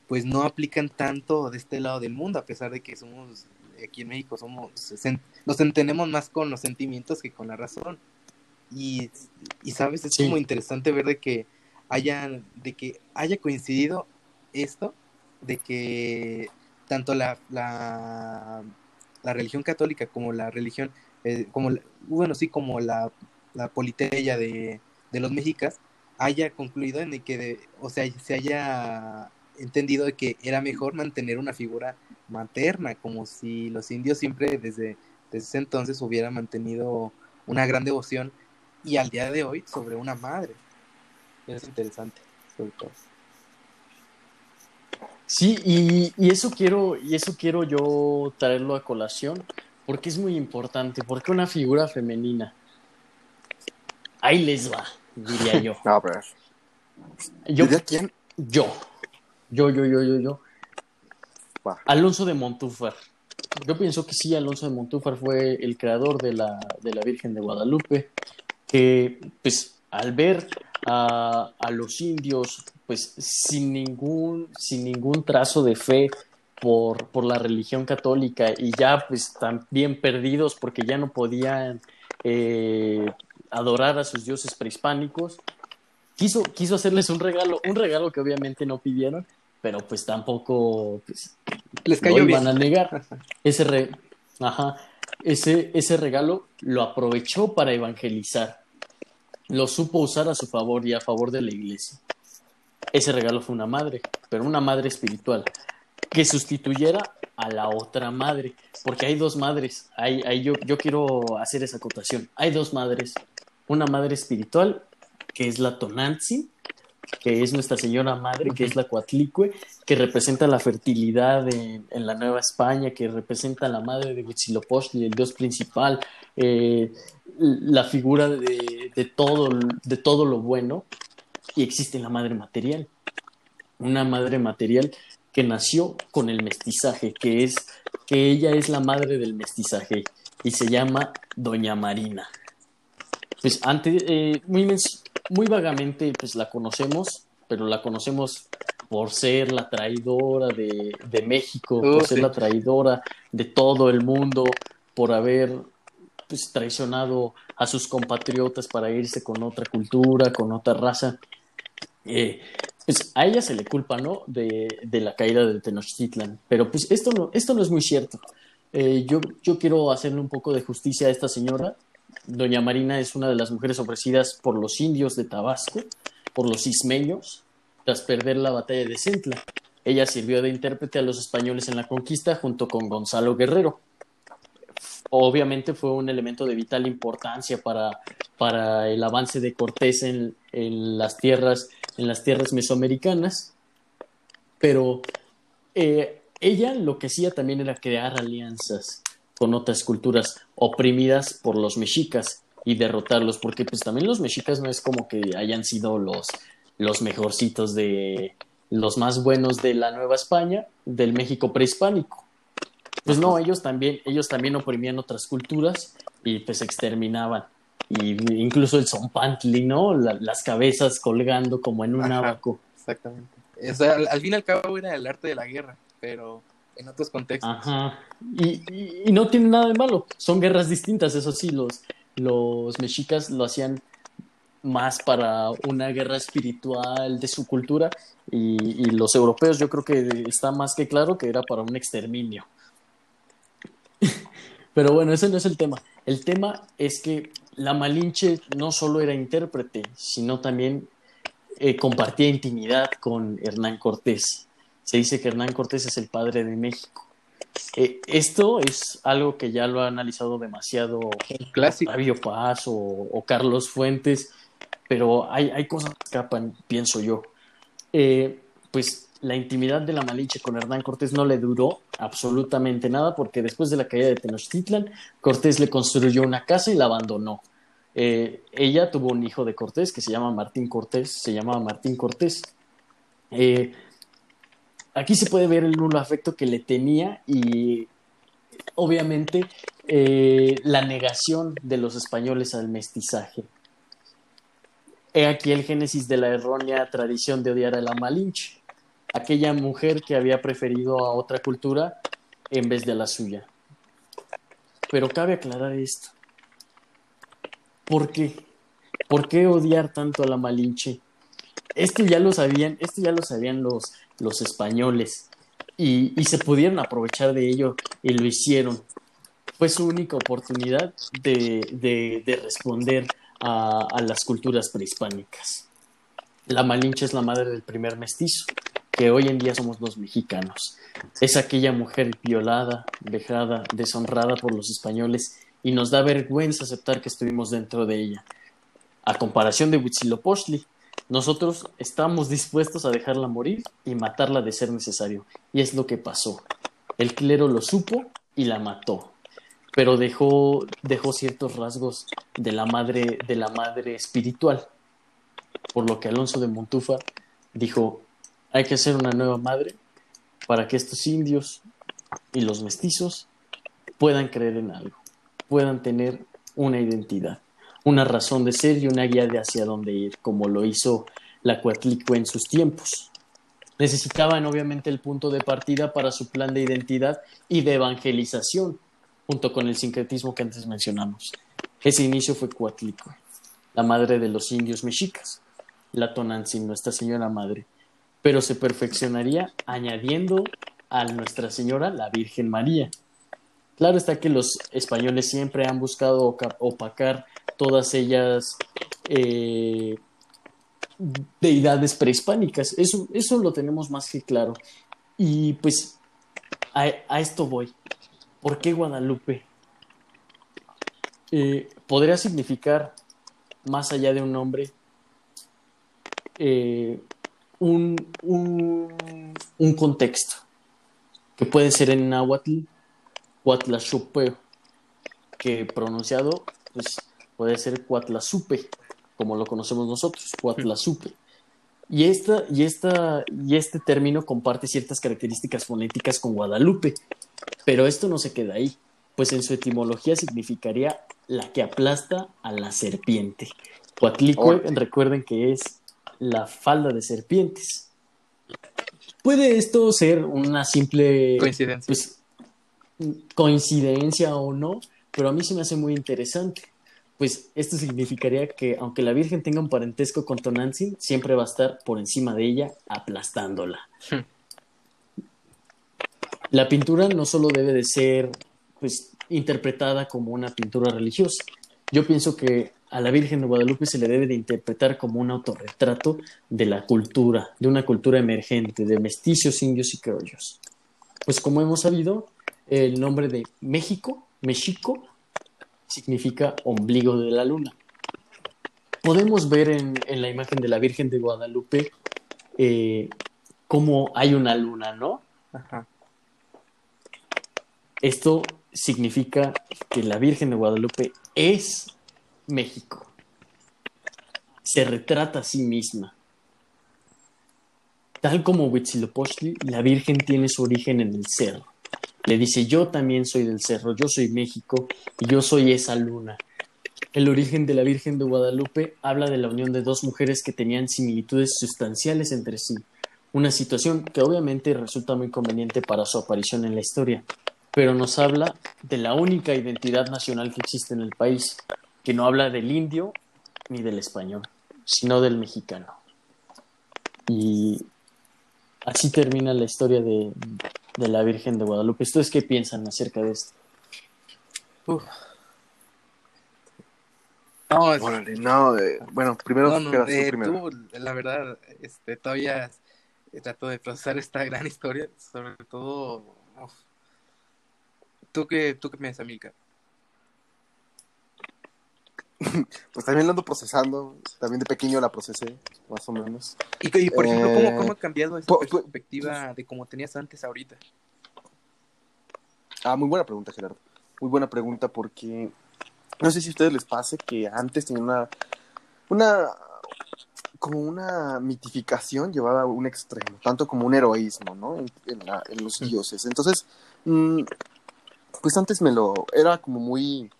pues no aplican tanto de este lado del mundo, a pesar de que somos aquí en México somos nos entendemos más con los sentimientos que con la razón. Y, y sabes, es muy interesante ver de que haya, de que haya coincidido esto, de que tanto la, la, la religión católica como la religión, eh, como bueno, sí, como la, la politeia de, de los mexicas, haya concluido en el que, o sea, se haya entendido de que era mejor mantener una figura materna, como si los indios siempre desde, desde ese entonces hubieran mantenido una gran devoción y al día de hoy sobre una madre. Es interesante, sobre todo. Sí, y, y, eso quiero, y eso quiero yo traerlo a colación, porque es muy importante, porque una figura femenina, ahí les va, diría yo. [laughs] A ver. Yo, quién? Yo. Yo, yo, yo, yo, yo. Alonso de Montúfar. Yo pienso que sí, Alonso de Montúfar fue el creador de la, de la Virgen de Guadalupe, que pues al ver a, a los indios pues sin ningún, sin ningún trazo de fe por, por la religión católica y ya pues también perdidos porque ya no podían eh, adorar a sus dioses prehispánicos, quiso, quiso hacerles un regalo, un regalo que obviamente no pidieron, pero pues tampoco pues, les cayó iban a negar. Ese, Ajá. ese, ese regalo lo aprovechó para evangelizar. Lo supo usar a su favor y a favor de la iglesia. Ese regalo fue una madre, pero una madre espiritual, que sustituyera a la otra madre, porque hay dos madres. Hay, hay, yo, yo quiero hacer esa acotación. Hay dos madres, una madre espiritual, que es la Tonantzin, que es Nuestra Señora Madre, que es la Coatlicue, que representa la fertilidad en, la Nueva España, que representa la madre de Huitzilopochtli, el dios principal, eh, la figura de, todo, de todo lo bueno, y existe la madre material, una madre material que nació con el mestizaje, que es que ella es la madre del mestizaje y se llama Doña Marina. Pues antes, eh, muy, muy vagamente pues la conocemos, pero la conocemos por ser la traidora de, de México, por ser la traidora de todo el mundo, por haber pues, traicionado a sus compatriotas para irse con otra cultura, con otra raza. Eh, pues a ella se le culpa, ¿no? De, de, la caída de Tenochtitlan. Pero pues esto no, esto no es muy cierto. Eh, yo, yo quiero hacerle un poco de justicia a esta señora Doña Marina es una de las mujeres ofrecidas por los indios de Tabasco, por los ismeños, tras perder la batalla de Centla. Ella sirvió de intérprete a los españoles en la conquista junto con Gonzalo Guerrero. Obviamente fue un elemento de vital importancia para, para el avance de Cortés en, en, las tierras, en las tierras mesoamericanas, pero eh, ella lo que hacía también era crear alianzas con otras culturas oprimidas por los mexicas y derrotarlos, porque pues también los mexicas no es como que hayan sido los, los mejorcitos de los más buenos de la Nueva España, del México prehispánico. Pues no, ellos también, ellos también oprimían otras culturas y pues exterminaban. Y incluso el zompantli, ¿no? las cabezas colgando como en un abaco. Exactamente. al, al fin y al cabo era el arte de la guerra, pero en otros contextos. Ajá. Y, no tiene nada de malo. Son guerras distintas, eso sí, los, los mexicas lo hacían más para una guerra espiritual de su cultura y, y, los europeos yo creo que está más que claro que era para un exterminio. Pero bueno, ese no es el tema. El tema es que la Malinche no solo era intérprete, sino también eh, compartía intimidad con Hernán Cortés se dice que Hernán Cortés es el padre de México. Eh, esto es algo que ya lo ha analizado demasiado clásico. Fabio Paz o, Carlos Fuentes, pero hay, hay, cosas que escapan, pienso yo. Eh, pues la intimidad de la Malinche con Hernán Cortés no le duró absolutamente nada porque después de la caída de Tenochtitlan, Cortés le construyó una casa y la abandonó. Eh, ella tuvo un hijo de Cortés que se llama Martín Cortés, se llamaba Martín Cortés. Eh, aquí se puede ver el nulo afecto que le tenía y obviamente eh, la negación de los españoles al mestizaje. He aquí el génesis de la errónea tradición de odiar a la Malinche, aquella mujer que había preferido a otra cultura en vez de la suya. Pero cabe aclarar esto. ¿Por qué? ¿Por qué odiar tanto a la Malinche? Esto ya lo sabían, esto ya lo sabían los, los españoles y, se pudieron aprovechar de ello y lo hicieron. Fue su única oportunidad de, de, responder a, a, las culturas prehispánicas. La Malinche es la madre del primer mestizo, que hoy en día somos los mexicanos. Es aquella mujer violada, vejada, deshonrada por los españoles y nos da vergüenza aceptar que estuvimos dentro de ella. A comparación de Huitzilopochtli, nosotros estamos dispuestos a dejarla morir y matarla de ser necesario. Y es lo que pasó. El clero lo supo y la mató. Pero dejó, dejó ciertos rasgos de la madre, de la madre espiritual. Por lo que Alonso de Montufa dijo, hay que hacer una nueva madre para que estos indios y los mestizos puedan creer en algo puedan tener una identidad, una razón de ser y una guía de hacia dónde ir, como lo hizo la Cuatlico en sus tiempos. Necesitaban obviamente el punto de partida para su plan de identidad y de evangelización, junto con el sincretismo que antes mencionamos. Ese inicio fue Cuatlico, la madre de los indios mexicas, la Tonantzin, Nuestra Señora Madre, pero se perfeccionaría añadiendo a Nuestra Señora la Virgen María, Claro está que los españoles siempre han buscado opacar todas ellas eh, deidades prehispánicas. Eso, eso lo tenemos más que claro. Y pues a, esto voy. ¿Por qué Guadalupe? Eh, podría significar, más allá de un nombre, eh, un, un, un contexto que puede ser en náhuatl Cuatlachupe, que pronunciado pues, puede ser Cuatlasupe, como lo conocemos nosotros, Cuatlasupe. Y, esta, y, esta, y este término comparte ciertas características fonéticas con Guadalupe, pero esto no se queda ahí, pues en su etimología significaría la que aplasta a la serpiente. Cuatlicue, recuerden que es la falda de serpientes. Puede esto ser una simple coincidencia. Pues, coincidencia o no, pero a mí se me hace muy interesante. Pues esto significaría que aunque la Virgen tenga un parentesco con Tonantzin, siempre va a estar por encima de ella aplastándola. Hmm. La pintura no solo debe de ser pues interpretada como una pintura religiosa. Yo pienso que a la Virgen de Guadalupe se le debe de interpretar como un autorretrato de la cultura, de una cultura emergente, de mestizos, indios y criollos. Pues como hemos sabido, el nombre de México, México, significa ombligo de la luna. Podemos ver en, la imagen de la Virgen de Guadalupe eh, cómo hay una luna, ¿no? Esto significa que la Virgen de Guadalupe es México. Se retrata a sí misma. Tal como Huitzilopochtli, la Virgen tiene su origen en el cerro le dice, yo también soy del cerro, yo soy México y yo soy esa luna. El origen de la Virgen de Guadalupe habla de la unión de dos mujeres que tenían similitudes sustanciales entre sí, una situación que obviamente resulta muy conveniente para su aparición en la historia, pero nos habla de la única identidad nacional que existe en el país, que no habla del indio ni del español, sino del mexicano. Y así termina la historia de, de la Virgen de Guadalupe. ¿Ustedes qué piensan acerca de esto? No, no, eh, bueno, primero, no, eh, Tú, la verdad, este, todavía trato de procesar esta [laughs] gran historia, sobre todo ¿Tú qué, tú qué piensas, Milka? [laughs] pues también la ando procesando. También de pequeño la procesé, más o menos. Y, por ejemplo, ¿cómo, ¿cómo, ha cambiado esa perspectiva de cómo tenías antes ahorita? Ah, muy buena pregunta, Gerardo. Muy buena pregunta porque no sé si a ustedes les pase que antes tenía una, una como una mitificación llevada a un extremo, tanto como un heroísmo, ¿no? En, los dioses. Entonces, mm, pues antes me lo, era como muy,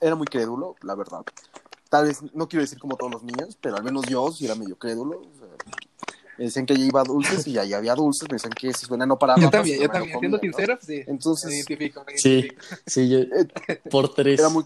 era muy crédulo, la verdad. Tal vez, no quiero decir como todos los niños, pero al menos yo sí era medio crédulo. me decían que allí iba dulces y allá había dulces, me decían que si suena no paraba. Yo también, yo también, siendo sincero, sí. Entonces, identifico, sí, sí, yo, por tres. Era muy,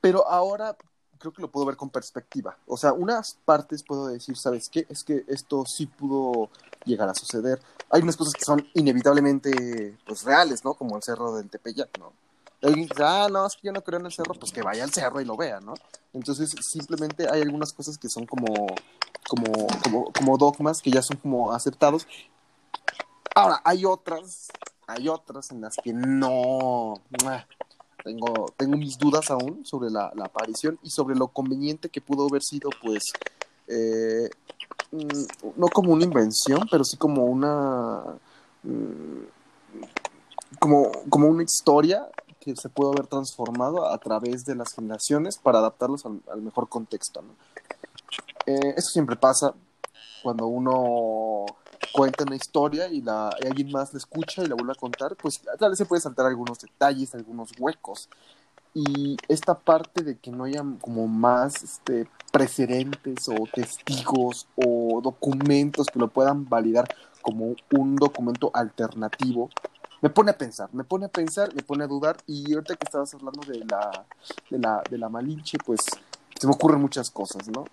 pero ahora creo que lo puedo ver con perspectiva. O sea, unas partes puedo decir, ¿sabes qué? Es que esto sí pudo llegar a suceder. Hay unas cosas que son inevitablemente pues reales, ¿no? Como el cerro del Tepeyac, ¿no? Alguien dice, ah, no, es que yo no creo en el cerro, pues que vaya al cerro y lo vea, ¿no? Entonces, simplemente hay algunas cosas que son como, como, como, como dogmas que ya son como aceptados. Ahora, hay otras, hay otras en las que no, tengo, tengo mis dudas aún sobre la, aparición y sobre lo conveniente que pudo haber sido, pues, eh, mm, no como una invención, pero sí como una, mm, como, como una historia que se pudo haber transformado a través de las generaciones para adaptarlos al, mejor contexto. Eh, eso siempre pasa cuando uno cuenta una historia y, la, alguien más la escucha y la vuelve a contar, pues tal vez se puede saltar algunos detalles, algunos huecos. Y esta parte de que no haya como más este, precedentes o testigos o documentos que lo puedan validar como un documento alternativo, me pone a pensar, me pone a pensar, me pone a dudar. Y ahorita que estabas hablando de la, de la, de la Malinche, pues se me ocurren muchas cosas, ¿no?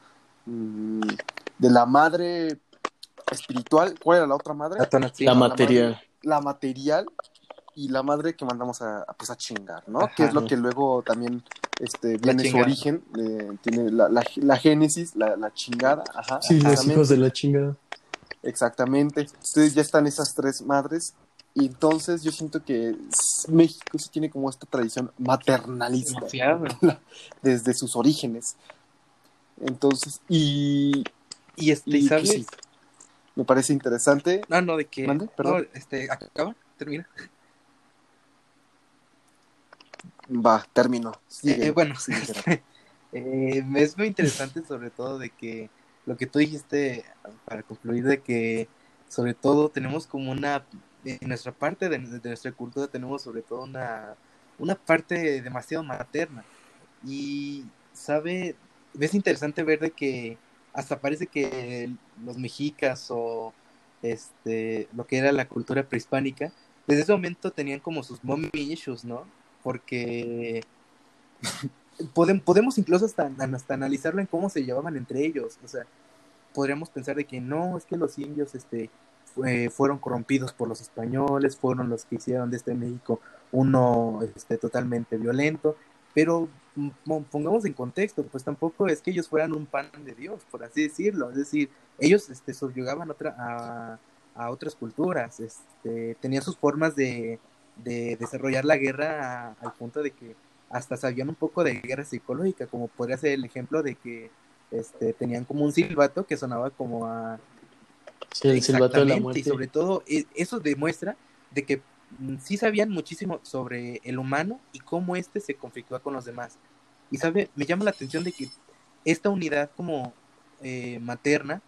Mm, de la madre espiritual, ¿cuál era la otra madre? La, material. La, material y la madre que mandamos a, pues a chingar, ¿no? que es lo que luego también este, viene su origen, eh, tiene la, la, génesis, la, chingada, ajá. Sí, los hijos de la chingada. Exactamente. Entonces ya están esas tres madres y entonces yo siento que México sí tiene como esta tradición maternalista [laughs] desde sus orígenes. Entonces, y... Y, este, y pues ¿sabes? me parece interesante. No, no, de que. Perdón. este, acaba, termina. Va, termino. Eh, bueno, [laughs] eh, es muy interesante sobre todo de que lo que tú dijiste para concluir de que sobre todo tenemos como una en nuestra parte de, nuestra cultura tenemos sobre todo una una parte demasiado materna y sabe es interesante ver de que hasta parece que los mexicas o este lo que era la cultura prehispánica, desde ese momento tenían como sus mommy issues, ¿no? Porque [laughs] podemos, incluso hasta, hasta analizarlo en cómo se llevaban entre ellos, o sea, podríamos pensar de que no, es que los indios este, fueron corrompidos por los españoles, fueron los que hicieron de este México uno este, totalmente violento, pero pongamos en contexto, pues tampoco es que ellos fueran un pan de Dios, por así decirlo. Es decir, ellos este, subyugaban otra, a, a otras culturas, este, tenían sus formas de, de desarrollar la guerra al punto de que hasta sabían un poco de guerra psicológica, como podría ser el ejemplo de que este, tenían como un silbato que sonaba como a... Sí, el silbato de la muerte. Y sobre todo e, eso demuestra de que Mm, sí sabían muchísimo sobre el humano y cómo éste se conflictúa con los demás. Y sabe, me llama la atención de que esta unidad como eh, materna,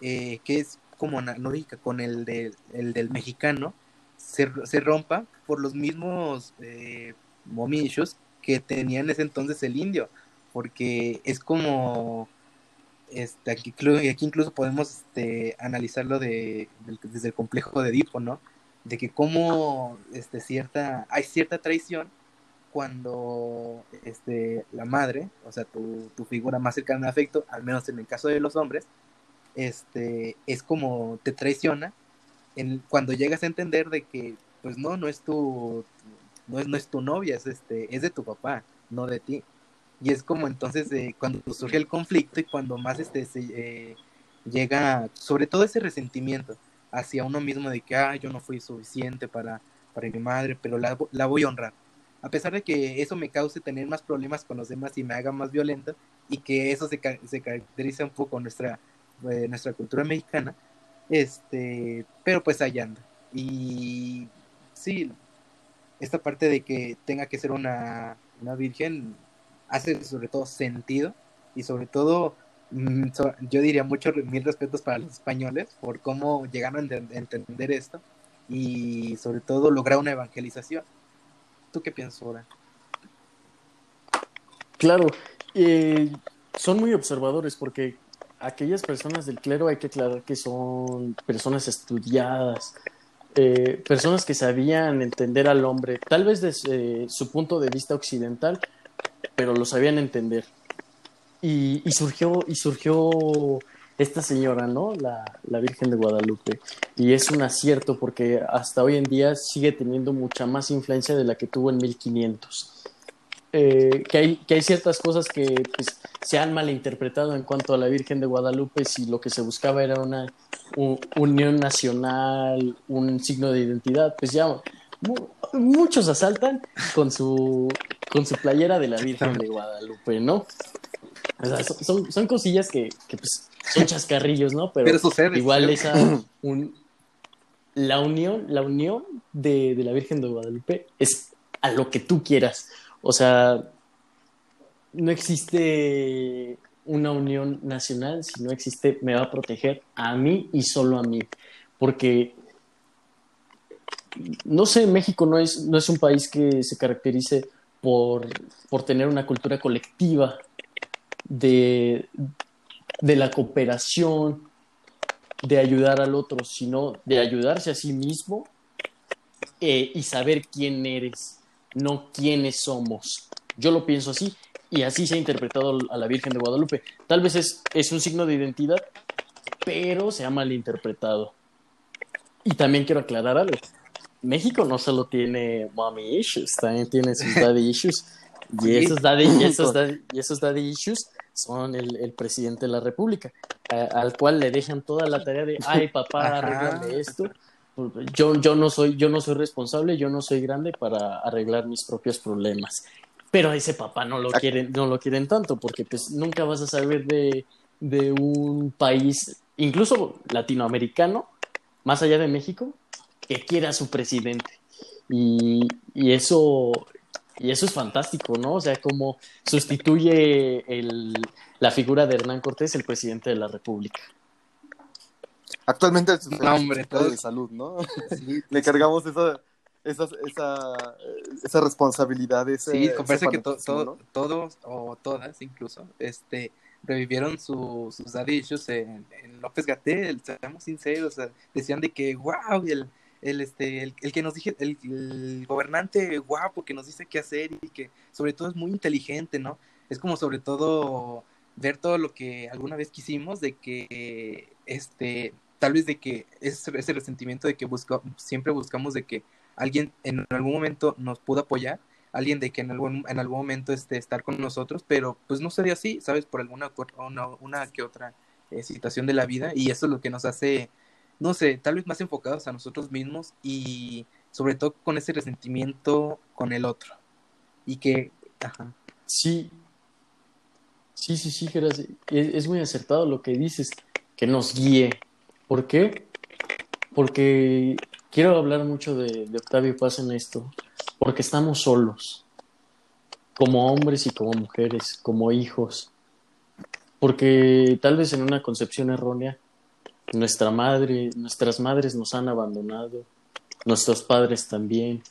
eh, que es como lógica con el, de, el del mexicano, se, se, rompa por los mismos eh, momillos que tenía en ese entonces el indio, porque es como, este, aquí, aquí incluso podemos este, analizarlo de, desde el complejo de Edipo, ¿no? de que como este, cierta, hay cierta traición cuando este, la madre, o sea, tu, tu figura más cercana de afecto, al menos en el caso de los hombres, este, es como te traiciona en, cuando llegas a entender de que, pues no, no es tu, no es, no es tu novia, es, este, es de tu papá, no de ti. Y es como entonces cuando surge el conflicto y cuando más este, se, eh, llega, sobre todo ese resentimiento, hacia uno mismo de que, ah, yo no fui suficiente para, para mi madre, pero la, la voy a honrar. a pesar de que eso me cause tener más problemas con los demás y me haga más violento, y que eso se, se caracteriza un poco nuestra, eh, nuestra cultura mexicana, este, pero pues allá anda. Y sí, esta parte de que tenga que ser una, una virgen hace sobre todo sentido y sobre todo mm, yo diría muchos mil respetos para los españoles por cómo llegaron a entender esto y sobre todo lograr una evangelización. ¿Tú qué piensas ahora? Claro, eh, son muy observadores porque aquellas personas del clero hay que aclarar que son personas estudiadas, eh, personas que sabían entender al hombre, tal vez desde su punto de vista occidental, pero lo sabían entender. Y, surgió, y surgió esta señora, ¿no? La, la, Virgen de Guadalupe. Y es un acierto porque hasta hoy en día sigue teniendo mucha más influencia de la que tuvo en 1500. Eh, que, hay, que hay ciertas cosas que pues, se han malinterpretado en cuanto a la Virgen de Guadalupe, si lo que se buscaba era una unión nacional, un signo de identidad, pues ya muchos asaltan con su, con su playera de la Virgen de Guadalupe, ¿no? O sea, son, son, cosillas que, que pues, son chascarrillos, ¿no? Pero, igual esa un, la unión, la unión de, de la Virgen de Guadalupe es a lo que tú quieras. O sea, no existe una unión nacional, si no existe, me va a proteger a mí y solo a mí. Porque, no sé, México no es, no es un país que se caracterice por, por tener una cultura colectiva de, de la cooperación, de ayudar al otro, sino de ayudarse a sí mismo eh, y saber quién eres no quiénes somos. Yo lo pienso así y así se ha interpretado a la Virgen de Guadalupe. Tal vez es, es un signo de identidad, pero se ha malinterpretado. Y también quiero aclarar algo. México no solo tiene mommy issues, también tiene sus [laughs] daddy issues. Y esos daddy, y esos [laughs] y esos daddy issues son el, el, presidente de la República, al cual le dejan toda la tarea de, ay papá, arreglame esto, yo, yo, no soy, yo no soy responsable, yo no soy grande para arreglar mis propios problemas. Pero a ese papá no lo quieren, no lo quieren tanto, porque pues nunca vas a saber de, de un país, incluso latinoamericano, más allá de México, que quiera a su presidente. Y, y, eso, y eso es fantástico, ¿no? O sea, como sustituye el, la figura de Hernán Cortés, el presidente de la República. Actualmente es no, hombre, de salud, ¿no? [laughs] Le cargamos esa, esa, esa, esa responsabilidad. sí, parece que todos o todas incluso este revivieron sus daddy issues en, López Gatel, seamos sinceros, decían de que wow, el, el este el, que nos dije el, el, gobernante guapo que nos dice qué hacer y que sobre todo es muy inteligente, ¿no? Es como sobre todo ver todo lo que alguna vez quisimos de que este tal vez de que ese, ese resentimiento de que busca, siempre buscamos de que alguien en algún momento nos pudo apoyar, alguien de que en algún, en algún momento esté estar con nosotros, pero pues no sería así, ¿sabes? Por alguna una, una que otra eh, situación de la vida y eso es lo que nos hace, no sé, tal vez más enfocados a nosotros mismos y sobre todo con ese resentimiento con el otro. Y que, ajá. Sí, sí, sí, sí, es, muy acertado lo que dices, que nos guíe, ¿Por qué? Porque quiero hablar mucho de, Octavio Paz en esto, porque estamos solos, como hombres y como mujeres, como hijos, porque tal vez en una concepción errónea, nuestra madre, nuestras madres nos han abandonado, nuestros padres también.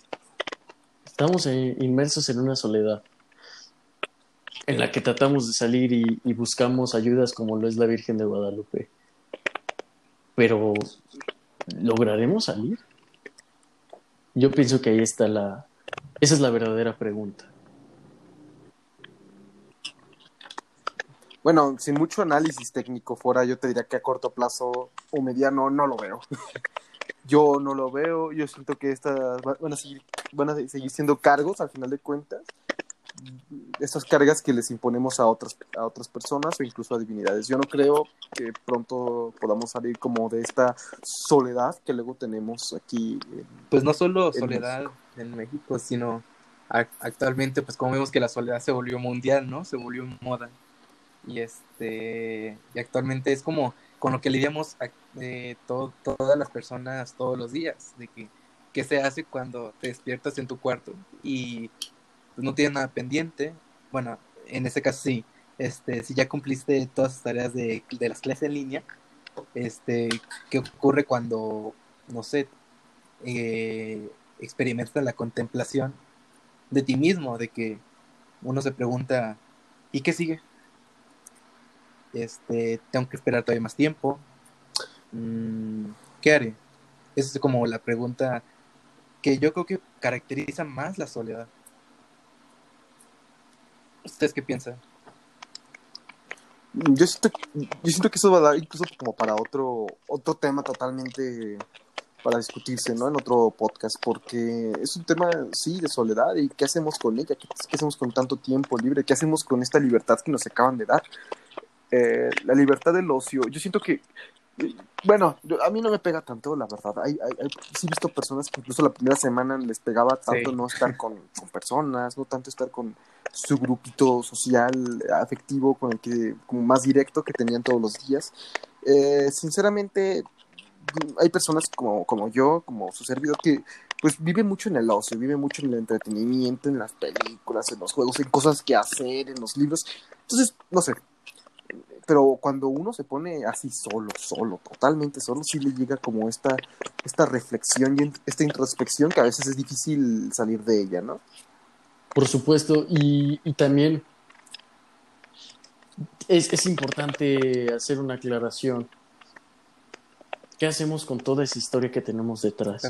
Estamos inmersos en una soledad en la que tratamos de salir y buscamos ayudas como lo es la Virgen de Guadalupe pero ¿lograremos salir? Yo pienso que ahí está la... Esa es la verdadera pregunta. Bueno, sin mucho análisis técnico fuera, yo te diría que a corto plazo o mediano no lo veo. [laughs] yo no lo veo, yo siento que estas van a seguir, van a seguir siendo cargos al final de cuentas estas cargas que les imponemos a otras, a otras personas o incluso a divinidades. Yo no creo que pronto podamos salir como de esta soledad que luego tenemos aquí. pues no solo soledad en México, sino actualmente, pues como vemos que la soledad se volvió mundial, ¿no? Se volvió moda. Y este, y actualmente es como con lo que lidiamos eh, todas las personas todos los días, de que qué se hace cuando te despiertas en tu cuarto y pues, no tienes nada pendiente. Bueno, en ese caso sí, este, si ya cumpliste todas las tareas de, de las clases en línea, este, ¿qué ocurre cuando, no sé, eh, experimentas la contemplación de ti mismo, de que uno se pregunta, ¿y qué sigue? Este, tengo que esperar todavía más tiempo. Mm, ¿Qué haré? Esa es como la pregunta que yo creo que caracteriza más la soledad. ¿Ustedes qué piensan? Yo siento, yo siento que eso va a dar incluso como para otro, otro tema totalmente para discutirse, ¿no? En otro podcast, porque es un tema, sí, de soledad y qué hacemos con ella, qué, hacemos con tanto tiempo libre, qué hacemos con esta libertad que nos acaban de dar. Eh, la libertad del ocio, yo siento que, bueno, a mí no me pega tanto, la verdad. Hay, hay, sí he visto personas que incluso la primera semana les pegaba tanto no estar con, con personas, no tanto estar con su grupito social, afectivo, con el que, como más directo que tenían todos los días. Eh, sinceramente, hay personas como, como yo, como su servidor, que pues vive mucho en el ocio, vive mucho en el entretenimiento, en las películas, en los juegos, en cosas que hacer, en los libros. Entonces, no sé. Pero cuando uno se pone así solo, solo, totalmente solo, sí le llega como esta, esta reflexión y esta introspección que a veces es difícil salir de ella, ¿no? Por supuesto, y, y también es, es importante hacer una aclaración ¿qué hacemos con toda esa historia que tenemos detrás?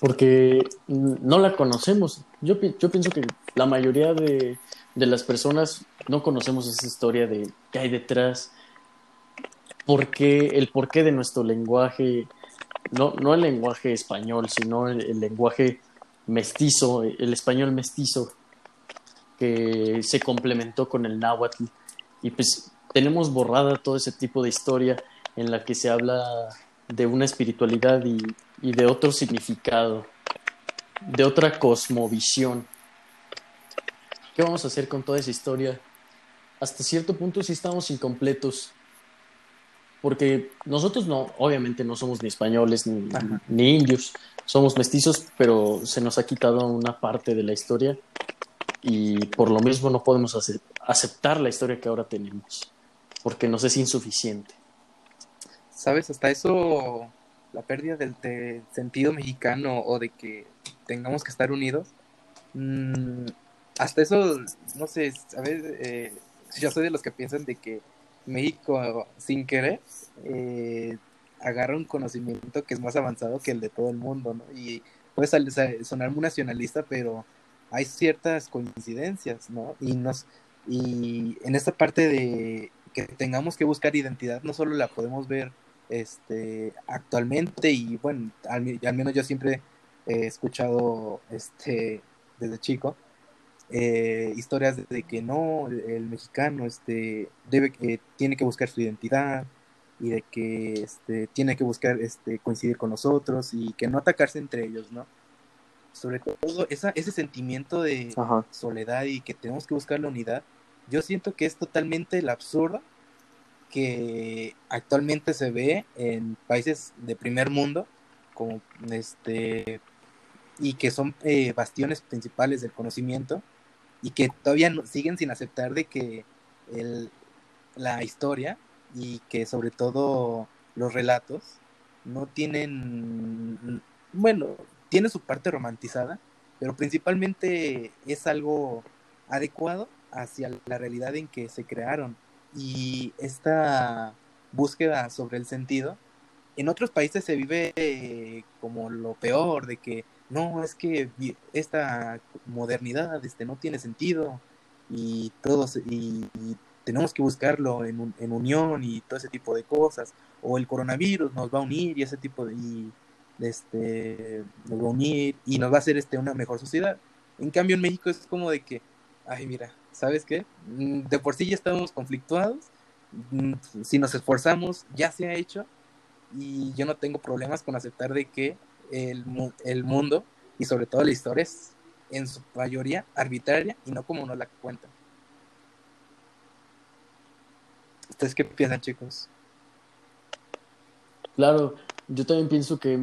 Porque no la conocemos. Yo, yo pienso que la mayoría de, de, las personas no conocemos esa historia de qué hay detrás, por el porqué de nuestro lenguaje, no, no el lenguaje español, sino el, lenguaje mestizo, el español mestizo, que se complementó con el náhuatl. Y pues tenemos borrada todo ese tipo de historia en la que se habla de una espiritualidad y, de otro significado, de otra cosmovisión. ¿Qué vamos a hacer con toda esa historia? Hasta cierto punto sí estamos incompletos, porque nosotros no, obviamente no somos ni españoles ni, ni indios, somos mestizos, pero se nos ha quitado una parte de la historia y por lo mismo no podemos aceptar la historia que ahora tenemos, porque nos es insuficiente. ¿sabes? Hasta eso, la pérdida del sentido mexicano o de que tengamos que estar unidos, mm, hasta eso, no sé, ¿sabes? Eh, yo soy de los que piensan de que México, sin querer, eh, agarra un conocimiento que es más avanzado que el de todo el mundo, ¿no? Y puede sonar muy nacionalista, pero hay ciertas coincidencias, ¿no? Y, nos, y en esta parte de que tengamos que buscar identidad, no solo la podemos ver este, actualmente y bueno, al, menos yo siempre he escuchado este, desde chico eh, historias de, que no, el, mexicano este, debe que tiene que buscar su identidad y de que este, tiene que buscar este, coincidir con nosotros y que no atacarse entre ellos, ¿no? Sobre todo esa, ese sentimiento de soledad y que tenemos que buscar la unidad, yo siento que es totalmente el absurdo que actualmente se ve en países de primer mundo, como este, y que son eh, bastiones principales del conocimiento, y que todavía siguen sin aceptar de que el, la historia y que sobre todo los relatos no tienen, bueno, tiene su parte romantizada, pero principalmente es algo adecuado hacia la realidad en que se crearon. Y esta búsqueda sobre el sentido, en otros países se vive como lo peor, de que no, es que esta modernidad este, no tiene sentido y todos y, tenemos que buscarlo en, en, unión y todo ese tipo de cosas, o el coronavirus nos va a unir y ese tipo de, y, este, nos va a unir y nos va a hacer este, una mejor sociedad. En cambio en México es como de que, ay mira, ¿sabes qué? Mm, de por sí ya estamos conflictuados, mm, si nos esforzamos ya se ha hecho y yo no tengo problemas con aceptar de que el, el mundo y sobre todo la historia es en su mayoría arbitraria y no como no la cuentan. ¿Ustedes qué piensan, chicos? Claro, yo también pienso que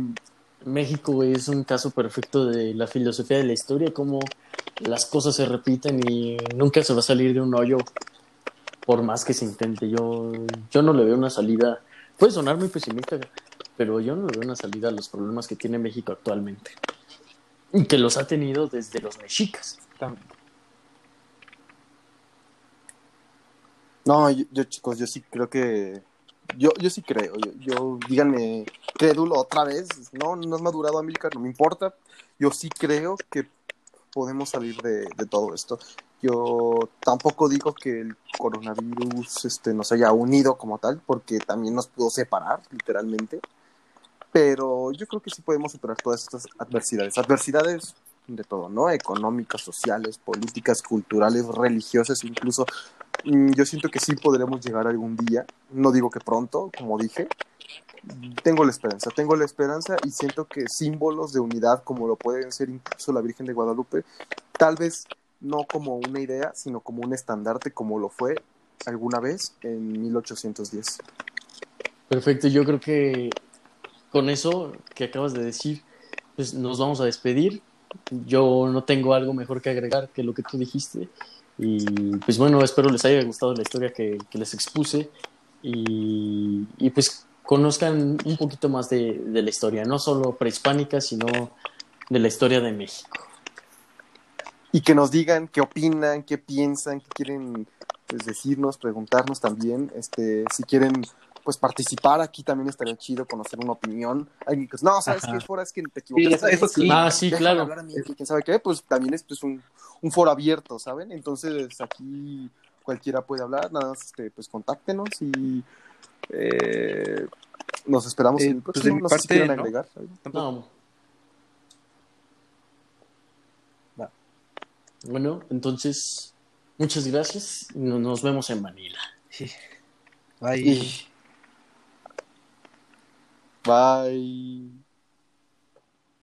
México es un caso perfecto de la filosofía de la historia, como las cosas se repiten y nunca se va a salir de un hoyo por más que se intente. Yo, yo no le veo una salida, puede sonar muy pesimista, pero yo no veo una salida a los problemas que tiene México actualmente. Y que los ha tenido desde los mexicas. No, yo, chicos, yo sí creo que yo, yo sí creo, yo, yo, díganme, crédulo otra vez, no, no has madurado Amílcar, no me importa, yo sí creo que podemos salir de, de, todo esto. Yo tampoco digo que el coronavirus este, nos haya unido como tal, porque también nos pudo separar, literalmente, pero yo creo que sí podemos superar todas estas adversidades, adversidades de todo, ¿no? Económicas, sociales, políticas, culturales, religiosas, incluso Mm, yo siento que sí podremos llegar algún día, no digo que pronto, como dije, tengo la esperanza, tengo la esperanza y siento que símbolos de unidad como lo pueden ser incluso la Virgen de Guadalupe, tal vez no como una idea, sino como un estandarte como lo fue alguna vez en 1810. Perfecto, yo creo que con eso que acabas de decir, pues nos vamos a despedir. Yo no tengo algo mejor que agregar que lo que tú dijiste. Y pues bueno, espero les haya gustado la historia que, les expuse y, pues conozcan un poquito más de, la historia, no solo prehispánica, sino de la historia de México. Y que nos digan qué opinan, qué piensan, qué quieren pues, decirnos, preguntarnos también, este, si quieren pues participar aquí también estaría chido conocer una opinión. Alguien que, no, ¿sabes qué? Fuera es que te eso, sí. Ah, sí, claro. ¿Quién sabe qué? Pues también es pues, un, un, foro abierto, ¿saben? Entonces aquí cualquiera puede hablar, nada más este, pues contáctenos y eh, nos esperamos en el pues, próximo. Pues no parte, agregar. No. Bueno, entonces, muchas gracias. Nos vemos en Manila. Sí. Bye. Bye.